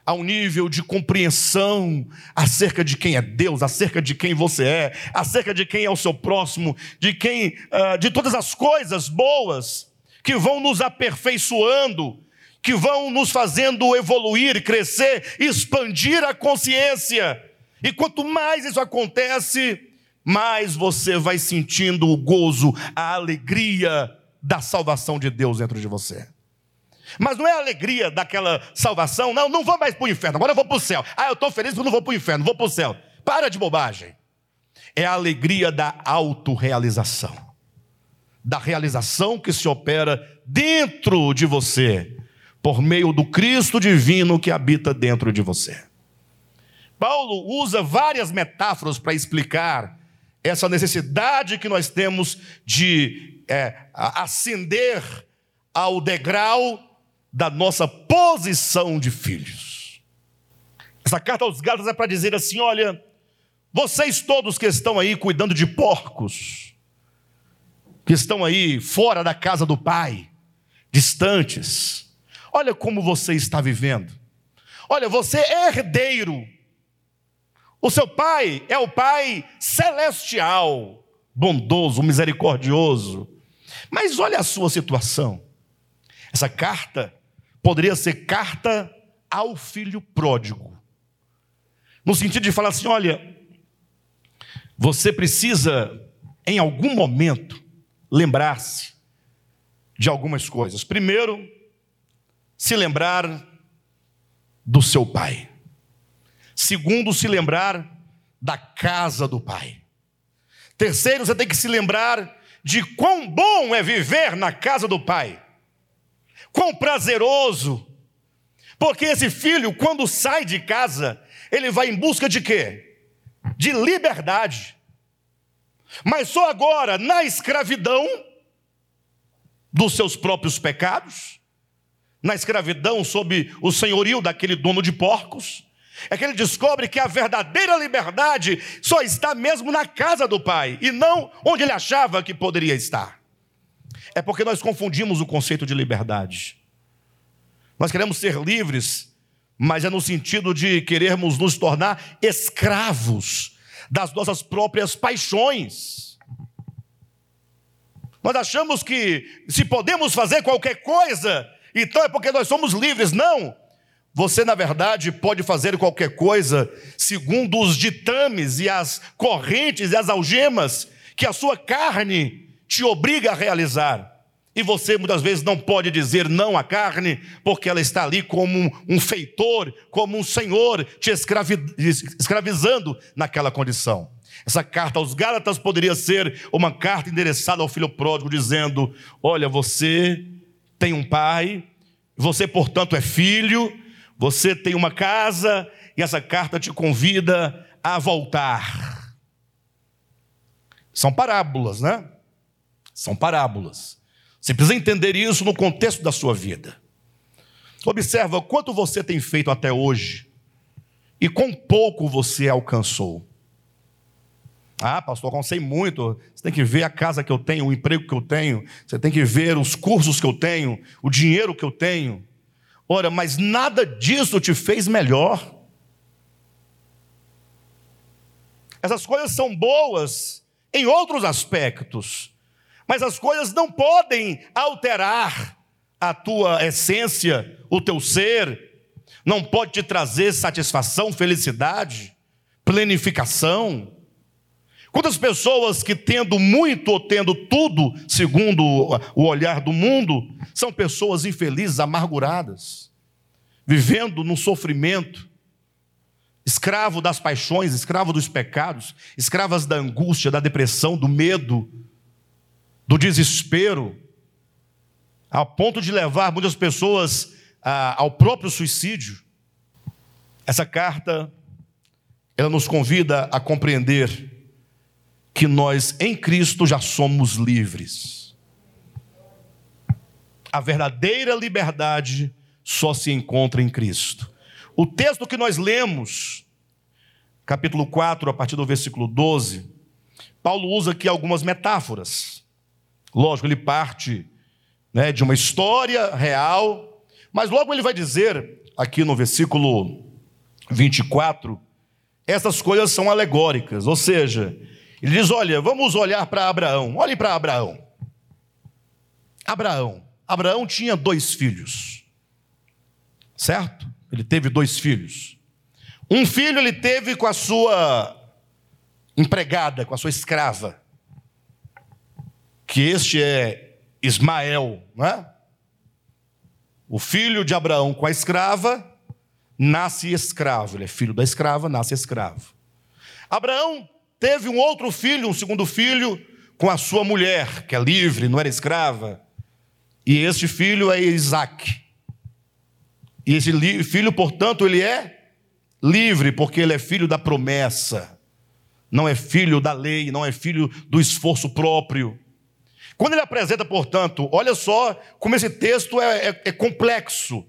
a um nível de compreensão acerca de quem é Deus, acerca de quem você é, acerca de quem é o seu próximo, de quem, uh, de todas as coisas boas que vão nos aperfeiçoando que vão nos fazendo evoluir, crescer, expandir a consciência. E quanto mais isso acontece, mais você vai sentindo o gozo, a alegria da salvação de Deus dentro de você. Mas não é a alegria daquela salvação, não, não vou mais para o inferno, agora eu vou para o céu. Ah, eu estou feliz porque não vou para o inferno, vou para o céu. Para de bobagem. É a alegria da autorrealização, da realização que se opera dentro de você, por meio do Cristo divino que habita dentro de você. Paulo usa várias metáforas para explicar essa necessidade que nós temos de é, ascender ao degrau da nossa posição de filhos. Essa carta aos Gálatas é para dizer assim: olha, vocês todos que estão aí cuidando de porcos, que estão aí fora da casa do Pai, distantes, Olha como você está vivendo. Olha, você é herdeiro. O seu pai é o pai celestial, bondoso, misericordioso. Mas olha a sua situação. Essa carta poderia ser carta ao filho pródigo. No sentido de falar assim: olha, você precisa, em algum momento, lembrar-se de algumas coisas. Primeiro, se lembrar do seu pai. Segundo, se lembrar da casa do pai. Terceiro, você tem que se lembrar de quão bom é viver na casa do pai. Quão prazeroso. Porque esse filho, quando sai de casa, ele vai em busca de quê? De liberdade. Mas só agora, na escravidão dos seus próprios pecados, na escravidão sob o senhorio daquele dono de porcos, é que ele descobre que a verdadeira liberdade só está mesmo na casa do Pai e não onde ele achava que poderia estar. É porque nós confundimos o conceito de liberdade. Nós queremos ser livres, mas é no sentido de querermos nos tornar escravos das nossas próprias paixões. Nós achamos que se podemos fazer qualquer coisa, então é porque nós somos livres. Não. Você, na verdade, pode fazer qualquer coisa segundo os ditames e as correntes e as algemas que a sua carne te obriga a realizar. E você muitas vezes não pode dizer não à carne, porque ela está ali como um, feitor, como um senhor te escravizando naquela condição. Essa carta aos Gálatas poderia ser uma carta endereçada ao filho pródigo, dizendo: Olha, você tem um pai, você, portanto, é filho, você tem uma casa, e essa carta te convida a voltar. São parábolas, né? São parábolas. Você precisa entender isso no contexto da sua vida. Observa quanto você tem feito até hoje e quão pouco você alcançou. Ah, pastor, eu alcancei muito. Você tem que ver a casa que eu tenho, o emprego que eu tenho, você tem que ver os cursos que eu tenho, o dinheiro que eu tenho. Ora, mas nada disso te fez melhor. Essas coisas são boas em outros aspectos, mas as coisas não podem alterar a tua essência, o teu ser, não pode te trazer satisfação, felicidade, plenificação. Quantas pessoas que tendo muito ou tendo tudo, segundo o olhar do mundo, são pessoas infelizes, amarguradas, vivendo num sofrimento, escravo das paixões, escravo dos pecados, escravas da angústia, da depressão, do medo, do desespero, a ponto de levar muitas pessoas ao próprio suicídio. Essa carta, ela nos convida a compreender que nós em Cristo já somos livres. A verdadeira liberdade só se encontra em Cristo. O texto que nós lemos, capítulo 4, a partir do versículo 12, Paulo usa aqui algumas metáforas. Lógico, ele parte né, de uma história real, mas logo ele vai dizer, aqui no versículo 24, essas coisas são alegóricas, ou seja, ele diz: olha, vamos olhar para Abraão, olhe para Abraão. Abraão, Abraão tinha dois filhos, certo? Ele teve dois filhos. Um filho ele teve com a sua empregada, com a sua escrava, que este é Ismael, não é? O filho de Abraão com a escrava nasce escravo, ele é filho da escrava, nasce escravo. Abraão teve um outro filho, um segundo filho, com a sua mulher, que é livre, não era escrava, e este filho é Isaac. E esse filho, portanto, ele é livre, porque ele é filho da promessa, não é filho da lei, não é filho do esforço próprio. Quando ele apresenta, portanto, olha só como esse texto é, é, é complexo,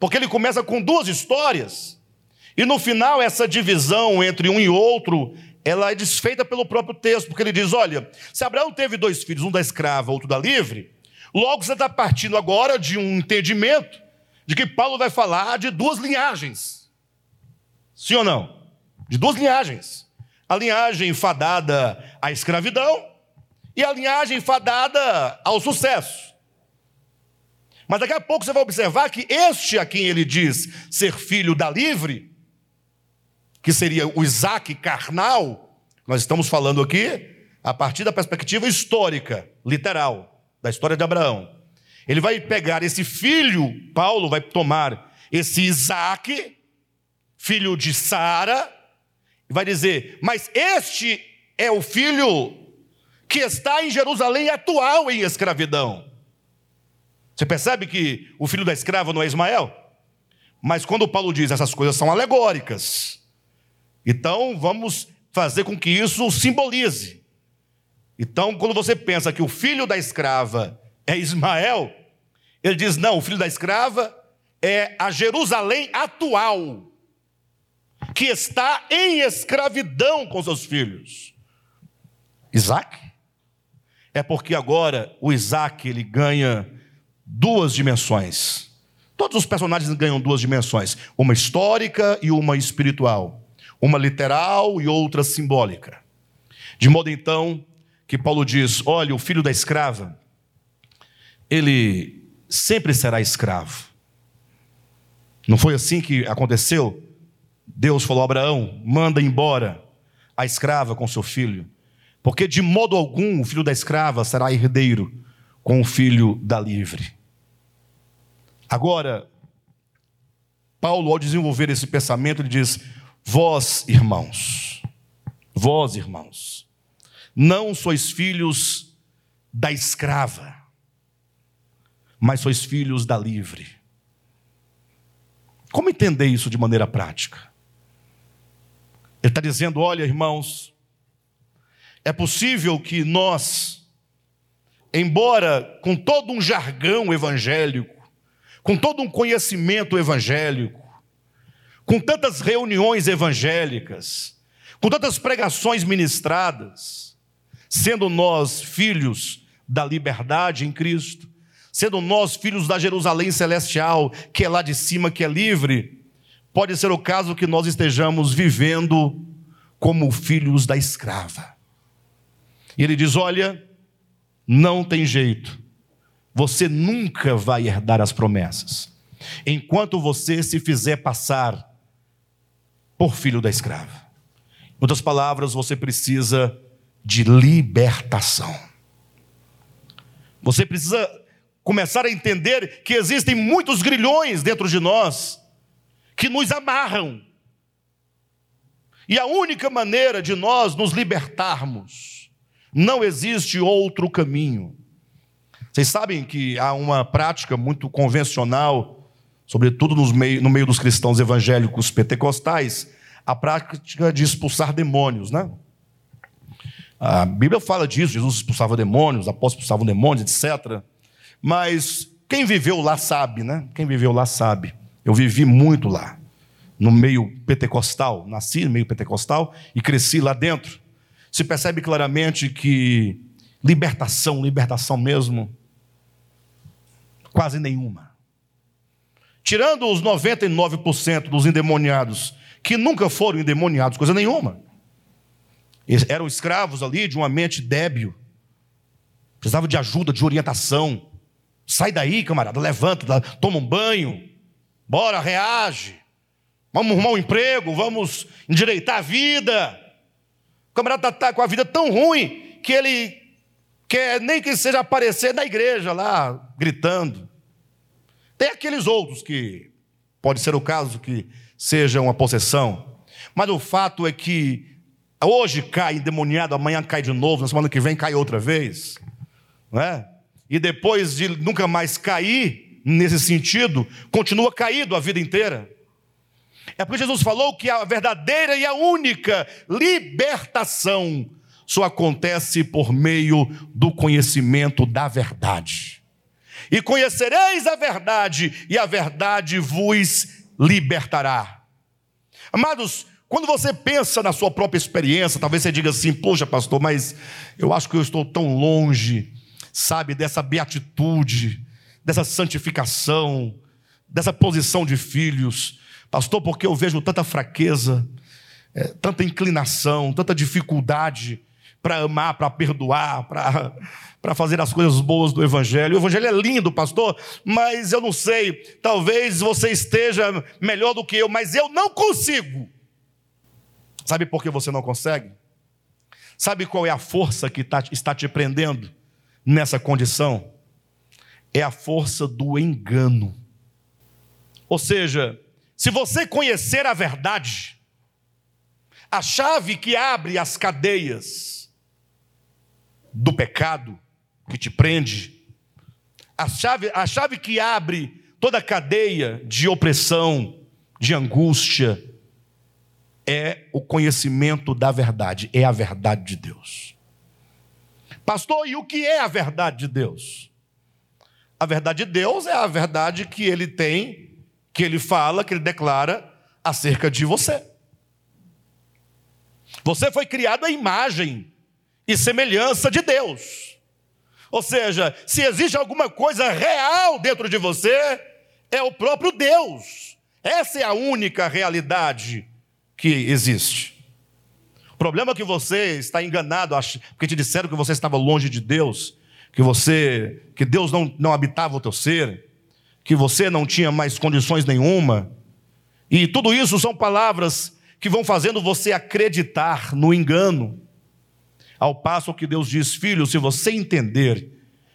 porque ele começa com duas histórias, e no final, essa divisão entre um e outro, ela é desfeita pelo próprio texto, porque ele diz: olha, se Abraão teve dois filhos, um da escrava, outro da livre, logo você está partindo agora de um entendimento de que Paulo vai falar de duas linhagens. Sim ou não? De duas linhagens. A linhagem fadada à escravidão e a linhagem fadada ao sucesso. Mas daqui a pouco você vai observar que este a quem ele diz ser filho da livre, que seria o Isaac carnal, nós estamos falando aqui a partir da perspectiva histórica, literal, da história de Abraão. Ele vai pegar esse filho, Paulo vai tomar esse Isaac, filho de Sara, e vai dizer: Mas este é o filho que está em Jerusalém atual em escravidão. Você percebe que o filho da escrava não é Ismael? Mas quando Paulo diz essas coisas são alegóricas, então vamos fazer com que isso simbolize. Então, quando você pensa que o filho da escrava é Ismael, ele diz: não, o filho da escrava é a Jerusalém atual, que está em escravidão com seus filhos. Isaac? É porque agora o Isaac ele ganha duas dimensões. Todos os personagens ganham duas dimensões: uma histórica e uma espiritual, uma literal e outra simbólica. De modo então que Paulo diz: olha, o filho da escrava, ele sempre será escravo. Não foi assim que aconteceu? Deus falou a Abraão: manda embora a escrava com seu filho, porque de modo algum o filho da escrava será herdeiro com o filho da livre. Agora, Paulo, ao desenvolver esse pensamento, ele diz: Vós, irmãos, Vós, irmãos, não sois filhos da escrava, mas sois filhos da livre. Como entender isso de maneira prática? Ele está dizendo: olha, irmãos, é possível que nós, embora com todo um jargão evangélico, com todo um conhecimento evangélico, com tantas reuniões evangélicas, com tantas pregações ministradas, sendo nós filhos da liberdade em Cristo, sendo nós filhos da Jerusalém celestial, que é lá de cima, que é livre, pode ser o caso que nós estejamos vivendo como filhos da escrava. E ele diz: Olha, não tem jeito, você nunca vai herdar as promessas, enquanto você se fizer passar por filho da escrava. Em outras palavras, você precisa de libertação. Você precisa começar a entender que existem muitos grilhões dentro de nós que nos amarram. E a única maneira de nós nos libertarmos, não existe outro caminho. Vocês sabem que há uma prática muito convencional, sobretudo meio, no meio dos cristãos evangélicos pentecostais, a prática de expulsar demônios, né? A Bíblia fala disso, Jesus expulsava demônios, os apóstolos expulsavam demônios, etc. Mas quem viveu lá sabe, né? Quem viveu lá sabe. Eu vivi muito lá, no meio pentecostal, nasci no meio pentecostal e cresci lá dentro. Se percebe claramente que libertação, libertação mesmo, quase nenhuma. Tirando os 99% dos endemoniados que nunca foram endemoniados, coisa nenhuma. Eles eram escravos ali de uma mente débil, precisavam de ajuda, de orientação. Sai daí, camarada, levanta, toma um banho, bora, reage. Vamos arrumar um emprego, vamos endireitar a vida. O camarada está tá com a vida tão ruim que ele quer nem que seja aparecer na igreja lá, gritando. Tem aqueles outros que, pode ser o caso, que seja uma possessão. Mas o fato é que hoje cai endemoniado, amanhã cai de novo, na semana que vem cai outra vez. Não é? E depois de nunca mais cair nesse sentido, continua caído a vida inteira. É porque Jesus falou que a verdadeira e a única libertação só acontece por meio do conhecimento da verdade. E conhecereis a verdade, e a verdade vos libertará. Amados, quando você pensa na sua própria experiência, talvez você diga assim: Poxa, pastor, mas eu acho que eu estou tão longe, sabe, dessa beatitude, dessa santificação, dessa posição de filhos. Pastor, porque eu vejo tanta fraqueza, é, tanta inclinação, tanta dificuldade para amar, para perdoar, para fazer as coisas boas do Evangelho. O Evangelho é lindo, pastor, mas eu não sei, talvez você esteja melhor do que eu, mas eu não consigo. Sabe por que você não consegue? Sabe qual é a força que tá, está te prendendo nessa condição? É a força do engano. Ou seja, se você conhecer a verdade, a chave que abre as cadeias, do pecado que te prende, a chave, a chave que abre toda a cadeia de opressão, de angústia, é o conhecimento da verdade, é a verdade de Deus. Pastor, e o que é a verdade de Deus? A verdade de Deus é a verdade que ele tem, que ele fala, que ele declara acerca de você. Você foi criado à imagem e semelhança de Deus. Ou seja, se existe alguma coisa real dentro de você, é o próprio Deus. Essa é a única realidade que existe. O problema é que você está enganado, porque te disseram que você estava longe de Deus, que você, que Deus não, não habitava o teu ser, que você não tinha mais condições nenhuma. E tudo isso são palavras que vão fazendo você acreditar no engano. Ao passo que Deus diz: Filho, se você entender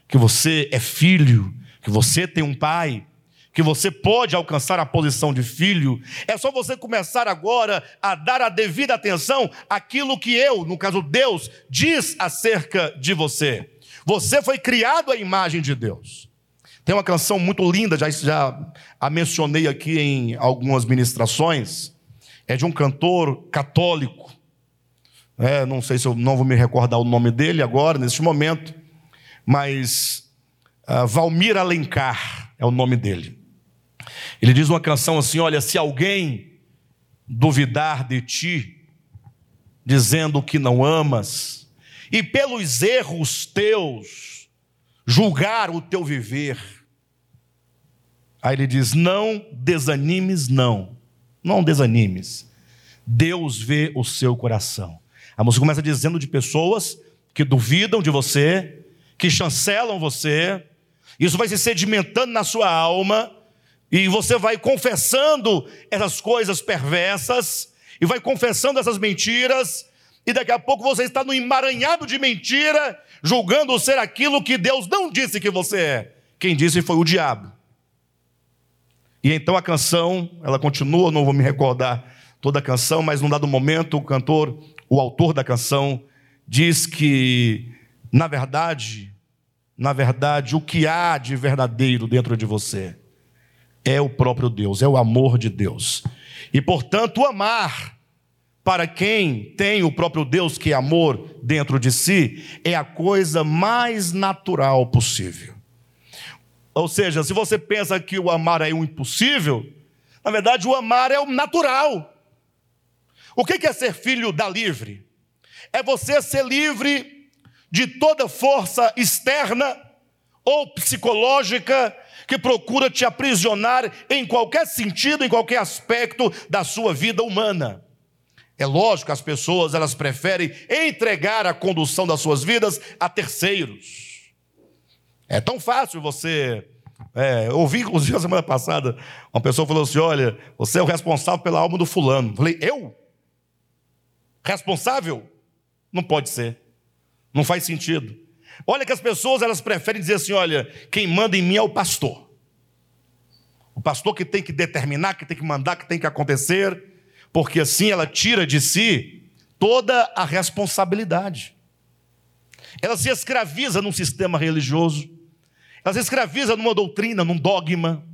que você é filho, que você tem um pai, que você pode alcançar a posição de filho, é só você começar agora a dar a devida atenção àquilo que eu, no caso Deus, diz acerca de você. Você foi criado à imagem de Deus. Tem uma canção muito linda, já, já a mencionei aqui em algumas ministrações, é de um cantor católico. É, não sei se eu não vou me recordar o nome dele agora, neste momento, mas uh, Valmir Alencar é o nome dele. Ele diz uma canção assim: Olha, se alguém duvidar de ti, dizendo que não amas, e pelos erros teus julgar o teu viver, aí ele diz: Não desanimes, não, não desanimes. Deus vê o seu coração. A música começa dizendo de pessoas que duvidam de você, que chancelam você, isso vai se sedimentando na sua alma e você vai confessando essas coisas perversas, e vai confessando essas mentiras, e daqui a pouco você está no emaranhado de mentira, julgando ser aquilo que Deus não disse que você é. Quem disse foi o diabo. E então a canção, ela continua, não vou me recordar toda a canção, mas num dado momento o cantor, o autor da canção, diz que, na verdade, na verdade, o que há de verdadeiro dentro de você é o próprio Deus, é o amor de Deus. E, portanto, amar para quem tem o próprio Deus, que é amor dentro de si, é a coisa mais natural possível. Ou seja, se você pensa que o amar é o impossível, na verdade o amar é o natural. O que é ser filho da livre? É você ser livre de toda força externa ou psicológica que procura te aprisionar em qualquer sentido, em qualquer aspecto da sua vida humana. É lógico que as pessoas elas preferem entregar a condução das suas vidas a terceiros. É tão fácil você. É, eu ouvi, inclusive, a semana passada, uma pessoa falou assim: Olha, você é o responsável pela alma do fulano. Eu falei: Eu? Responsável? Não pode ser. Não faz sentido. Olha que as pessoas elas preferem dizer assim: olha, quem manda em mim é o pastor. O pastor que tem que determinar, que tem que mandar, que tem que acontecer, porque assim ela tira de si toda a responsabilidade. Ela se escraviza num sistema religioso, ela se escraviza numa doutrina, num dogma,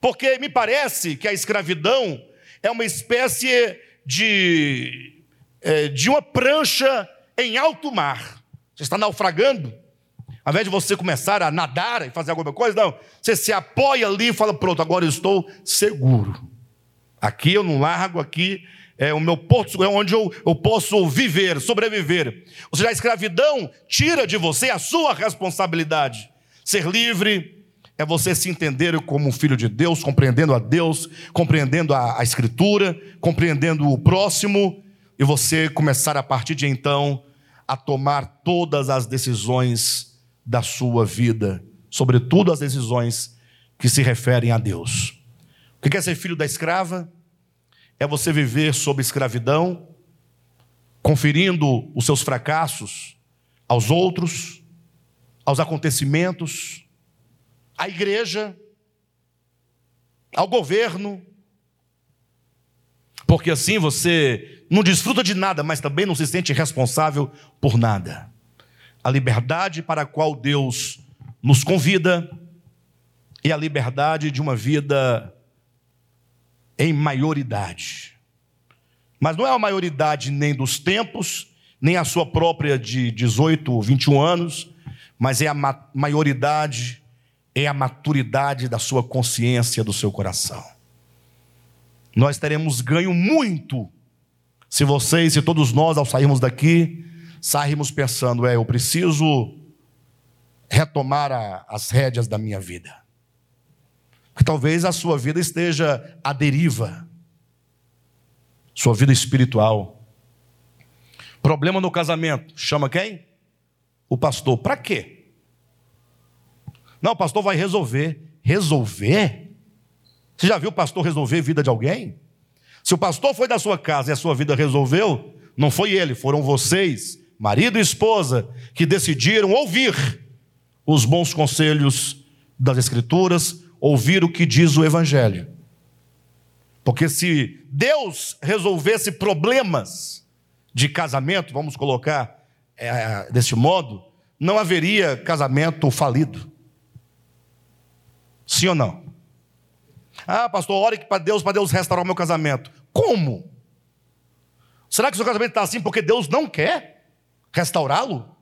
porque me parece que a escravidão é uma espécie de, é, de uma prancha em alto mar. Você está naufragando. Ao invés de você começar a nadar e fazer alguma coisa, não. Você se apoia ali e fala: pronto, agora eu estou seguro. Aqui eu não largo, aqui é o meu porto, é onde eu, eu posso viver, sobreviver. Ou seja, a escravidão tira de você a sua responsabilidade. Ser livre é você se entender como um filho de Deus, compreendendo a Deus, compreendendo a, a Escritura, compreendendo o próximo, e você começar a partir de então a tomar todas as decisões da sua vida, sobretudo as decisões que se referem a Deus. O que é ser filho da escrava? É você viver sob escravidão, conferindo os seus fracassos aos outros, aos acontecimentos, à igreja, ao governo, porque assim você não desfruta de nada, mas também não se sente responsável por nada. A liberdade para a qual Deus nos convida é a liberdade de uma vida em maioridade. Mas não é a maioridade nem dos tempos, nem a sua própria de 18, 21 anos, mas é a maioridade, é a maturidade da sua consciência, do seu coração. Nós teremos ganho muito se vocês, se todos nós, ao sairmos daqui, sairmos pensando, é, eu preciso retomar a, as rédeas da minha vida. Porque talvez a sua vida esteja à deriva, sua vida espiritual. Problema no casamento, chama quem? O pastor. Para quê? Não, o pastor vai resolver. Resolver? Você já viu o pastor resolver a vida de alguém? Se o pastor foi da sua casa e a sua vida resolveu, não foi ele, foram vocês, marido e esposa, que decidiram ouvir os bons conselhos das Escrituras, ouvir o que diz o Evangelho. Porque se Deus resolvesse problemas de casamento, vamos colocar é, desse modo, não haveria casamento falido. Sim ou não? Ah, pastor, ore para Deus, para Deus restaurar o meu casamento. Como? Será que o seu casamento está assim porque Deus não quer restaurá-lo?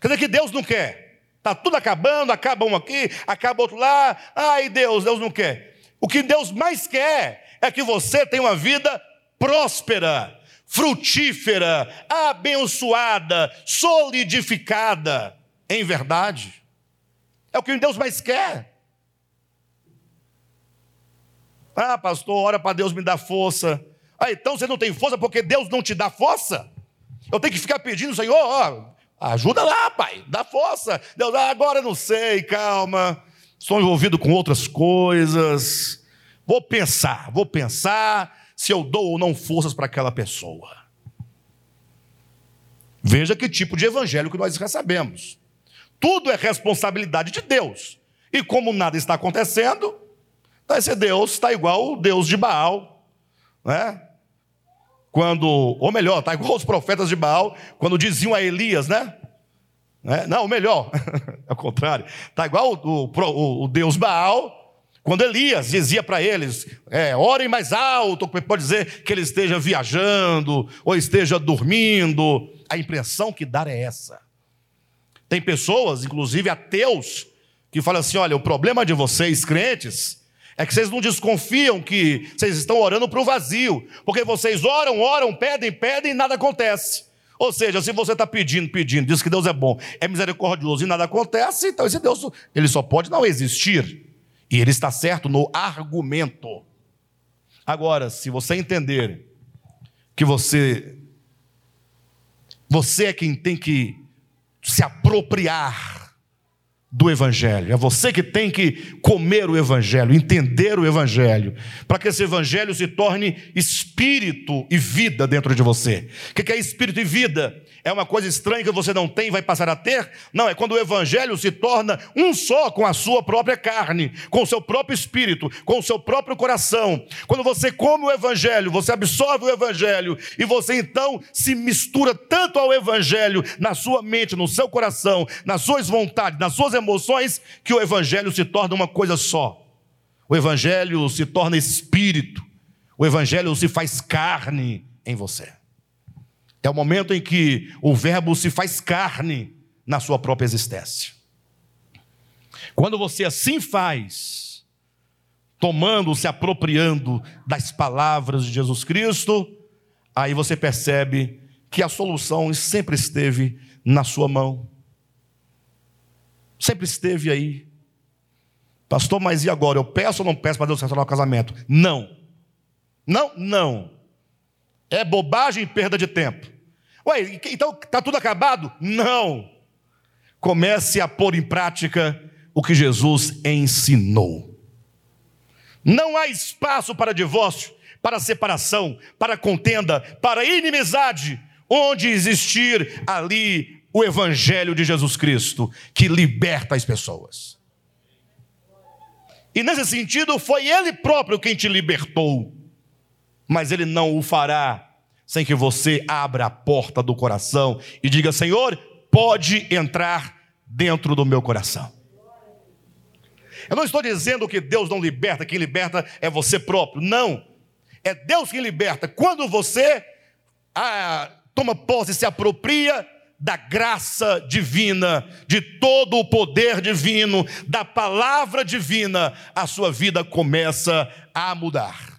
Quer dizer que Deus não quer. Está tudo acabando, acaba um aqui, acaba outro lá. Ai, Deus, Deus não quer. O que Deus mais quer é que você tenha uma vida próspera, frutífera, abençoada, solidificada em verdade. É o que Deus mais quer. Ah, pastor, ora para Deus me dar força. Ah, então você não tem força porque Deus não te dá força? Eu tenho que ficar pedindo, Senhor, ó, ajuda lá, pai, dá força. Deus, ah, agora não sei, calma. Estou envolvido com outras coisas. Vou pensar, vou pensar se eu dou ou não forças para aquela pessoa. Veja que tipo de evangelho que nós recebemos. Tudo é responsabilidade de Deus. E como nada está acontecendo, esse Deus está igual o Deus de Baal, né? Quando, ou melhor, está igual os profetas de Baal, quando diziam a Elias, né? né? Não, melhor, é o contrário. Está igual o, o, o, Deus Baal, quando Elias dizia para eles, é, orem mais alto, pode dizer que ele esteja viajando, ou esteja dormindo. A impressão que dá é essa. Tem pessoas, inclusive ateus, que falam assim: olha, o problema de vocês, crentes, é que vocês não desconfiam que vocês estão orando para o vazio, porque vocês oram, oram, pedem, pedem e nada acontece. Ou seja, se você está pedindo, pedindo, diz que Deus é bom, é misericordioso e nada acontece, então esse Deus ele só pode não existir. E ele está certo no argumento. Agora, se você entender que você você é quem tem que se apropriar do Evangelho. É você que tem que comer o Evangelho, entender o Evangelho, para que esse Evangelho se torne espírito e vida dentro de você. O que é espírito e vida? É uma coisa estranha que você não tem e vai passar a ter? Não, é quando o Evangelho se torna um só com a sua própria carne, com o seu próprio espírito, com o seu próprio coração. Quando você come o Evangelho, você absorve o Evangelho e você então se mistura tanto ao Evangelho na sua mente, no seu coração, nas suas vontades, nas suas emoções, que o Evangelho se torna uma coisa só. O Evangelho se torna espírito, o Evangelho se faz carne em você. É o momento em que o Verbo se faz carne na sua própria existência. Quando você assim faz, tomando, se apropriando das palavras de Jesus Cristo, aí você percebe que a solução sempre esteve na sua mão. Sempre esteve aí. Pastor, mas e agora? Eu peço ou não peço para Deus restaurar o casamento? Não. Não, não. É bobagem e perda de tempo. Ué, então está tudo acabado? Não. Comece a pôr em prática o que Jesus ensinou. Não há espaço para divórcio, para separação, para contenda, para inimizade. Onde existir ali o Evangelho de Jesus Cristo, que liberta as pessoas. E nesse sentido, foi Ele próprio quem te libertou, mas Ele não o fará sem que você abra a porta do coração e diga: Senhor, pode entrar dentro do meu coração. Eu não estou dizendo que Deus não liberta, quem liberta é você próprio. Não. É Deus quem liberta. Quando você ah, toma posse, se apropria da graça divina, de todo o poder divino, da palavra divina, a sua vida começa a mudar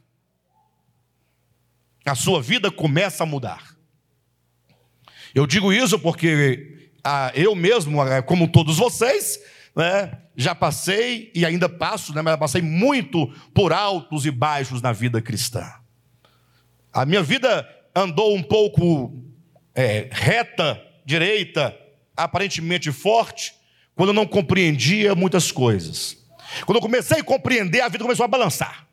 a sua vida começa a mudar. Eu digo isso porque ah, eu mesmo, ah, como todos vocês, né, já passei e ainda passo, né, mas passei muito por altos e baixos na vida cristã. A minha vida andou um pouco é, reta, direita, aparentemente forte, quando eu não compreendia muitas coisas. Quando eu comecei a compreender, a vida começou a balançar.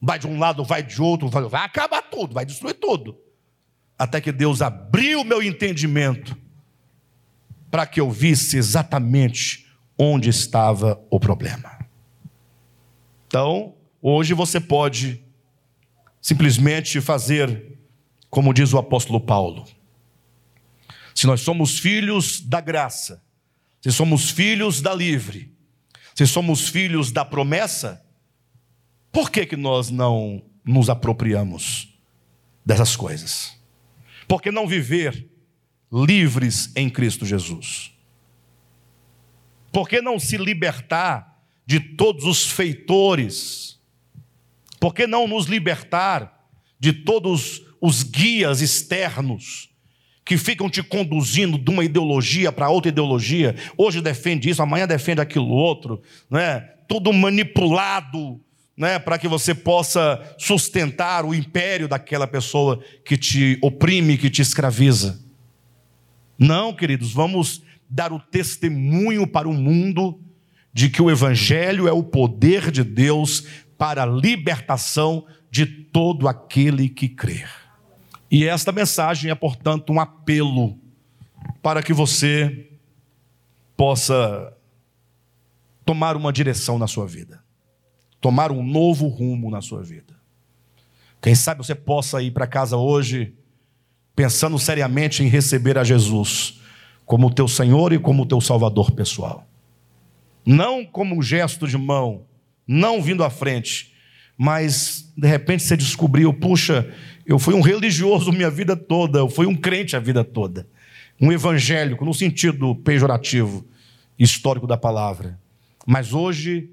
Vai de um lado, vai de outro, vai, vai acabar tudo, vai destruir tudo. Até que Deus abriu o meu entendimento para que eu visse exatamente onde estava o problema. Então, hoje você pode simplesmente fazer como diz o apóstolo Paulo. Se nós somos filhos da graça, se somos filhos da livre, se somos filhos da promessa, por que, que nós não nos apropriamos dessas coisas? Por que não viver livres em Cristo Jesus? Por que não se libertar de todos os feitores? Por que não nos libertar de todos os guias externos que ficam te conduzindo de uma ideologia para outra ideologia? Hoje defende isso, amanhã defende aquilo outro, né? Tudo manipulado né, para que você possa sustentar o império daquela pessoa que te oprime, que te escraviza. Não, queridos, vamos dar o testemunho para o mundo de que o Evangelho é o poder de Deus para a libertação de todo aquele que crer. E esta mensagem é, portanto, um apelo para que você possa tomar uma direção na sua vida tomar um novo rumo na sua vida. Quem sabe você possa ir para casa hoje pensando seriamente em receber a Jesus como teu Senhor e como teu Salvador pessoal. Não como um gesto de mão, não vindo à frente, mas de repente você descobriu, puxa, eu fui um religioso minha vida toda, eu fui um crente a vida toda, um evangélico no sentido pejorativo, histórico da palavra. Mas hoje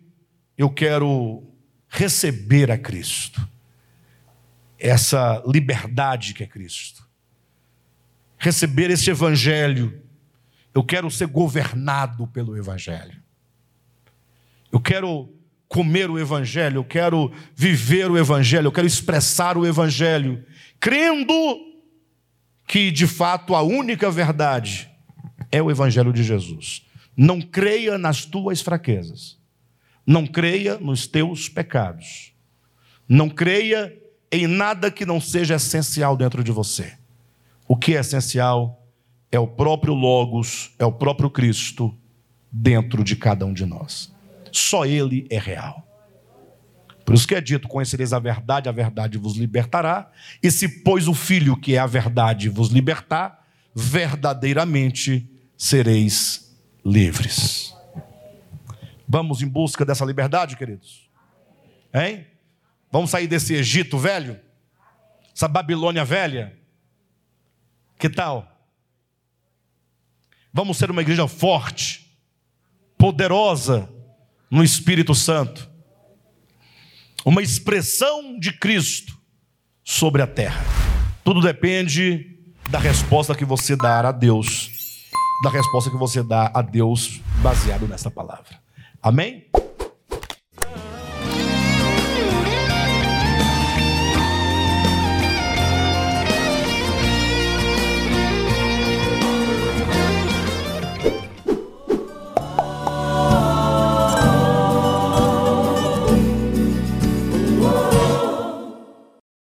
eu quero receber a Cristo, essa liberdade que é Cristo, receber esse Evangelho. Eu quero ser governado pelo Evangelho. Eu quero comer o Evangelho, eu quero viver o Evangelho, eu quero expressar o Evangelho, crendo que de fato a única verdade é o Evangelho de Jesus. Não creia nas tuas fraquezas. Não creia nos teus pecados. Não creia em nada que não seja essencial dentro de você. O que é essencial é o próprio Logos, é o próprio Cristo dentro de cada um de nós. Só Ele é real. Por isso que é dito: conhecereis a verdade, a verdade vos libertará. E se, pois, o Filho, que é a verdade, vos libertar, verdadeiramente sereis livres. Vamos em busca dessa liberdade, queridos? Hein? Vamos sair desse Egito velho? Essa Babilônia velha? Que tal? Vamos ser uma igreja forte, poderosa no Espírito Santo, uma expressão de Cristo sobre a terra. Tudo depende da resposta que você dar a Deus, da resposta que você dá a Deus baseado nessa palavra. Amém?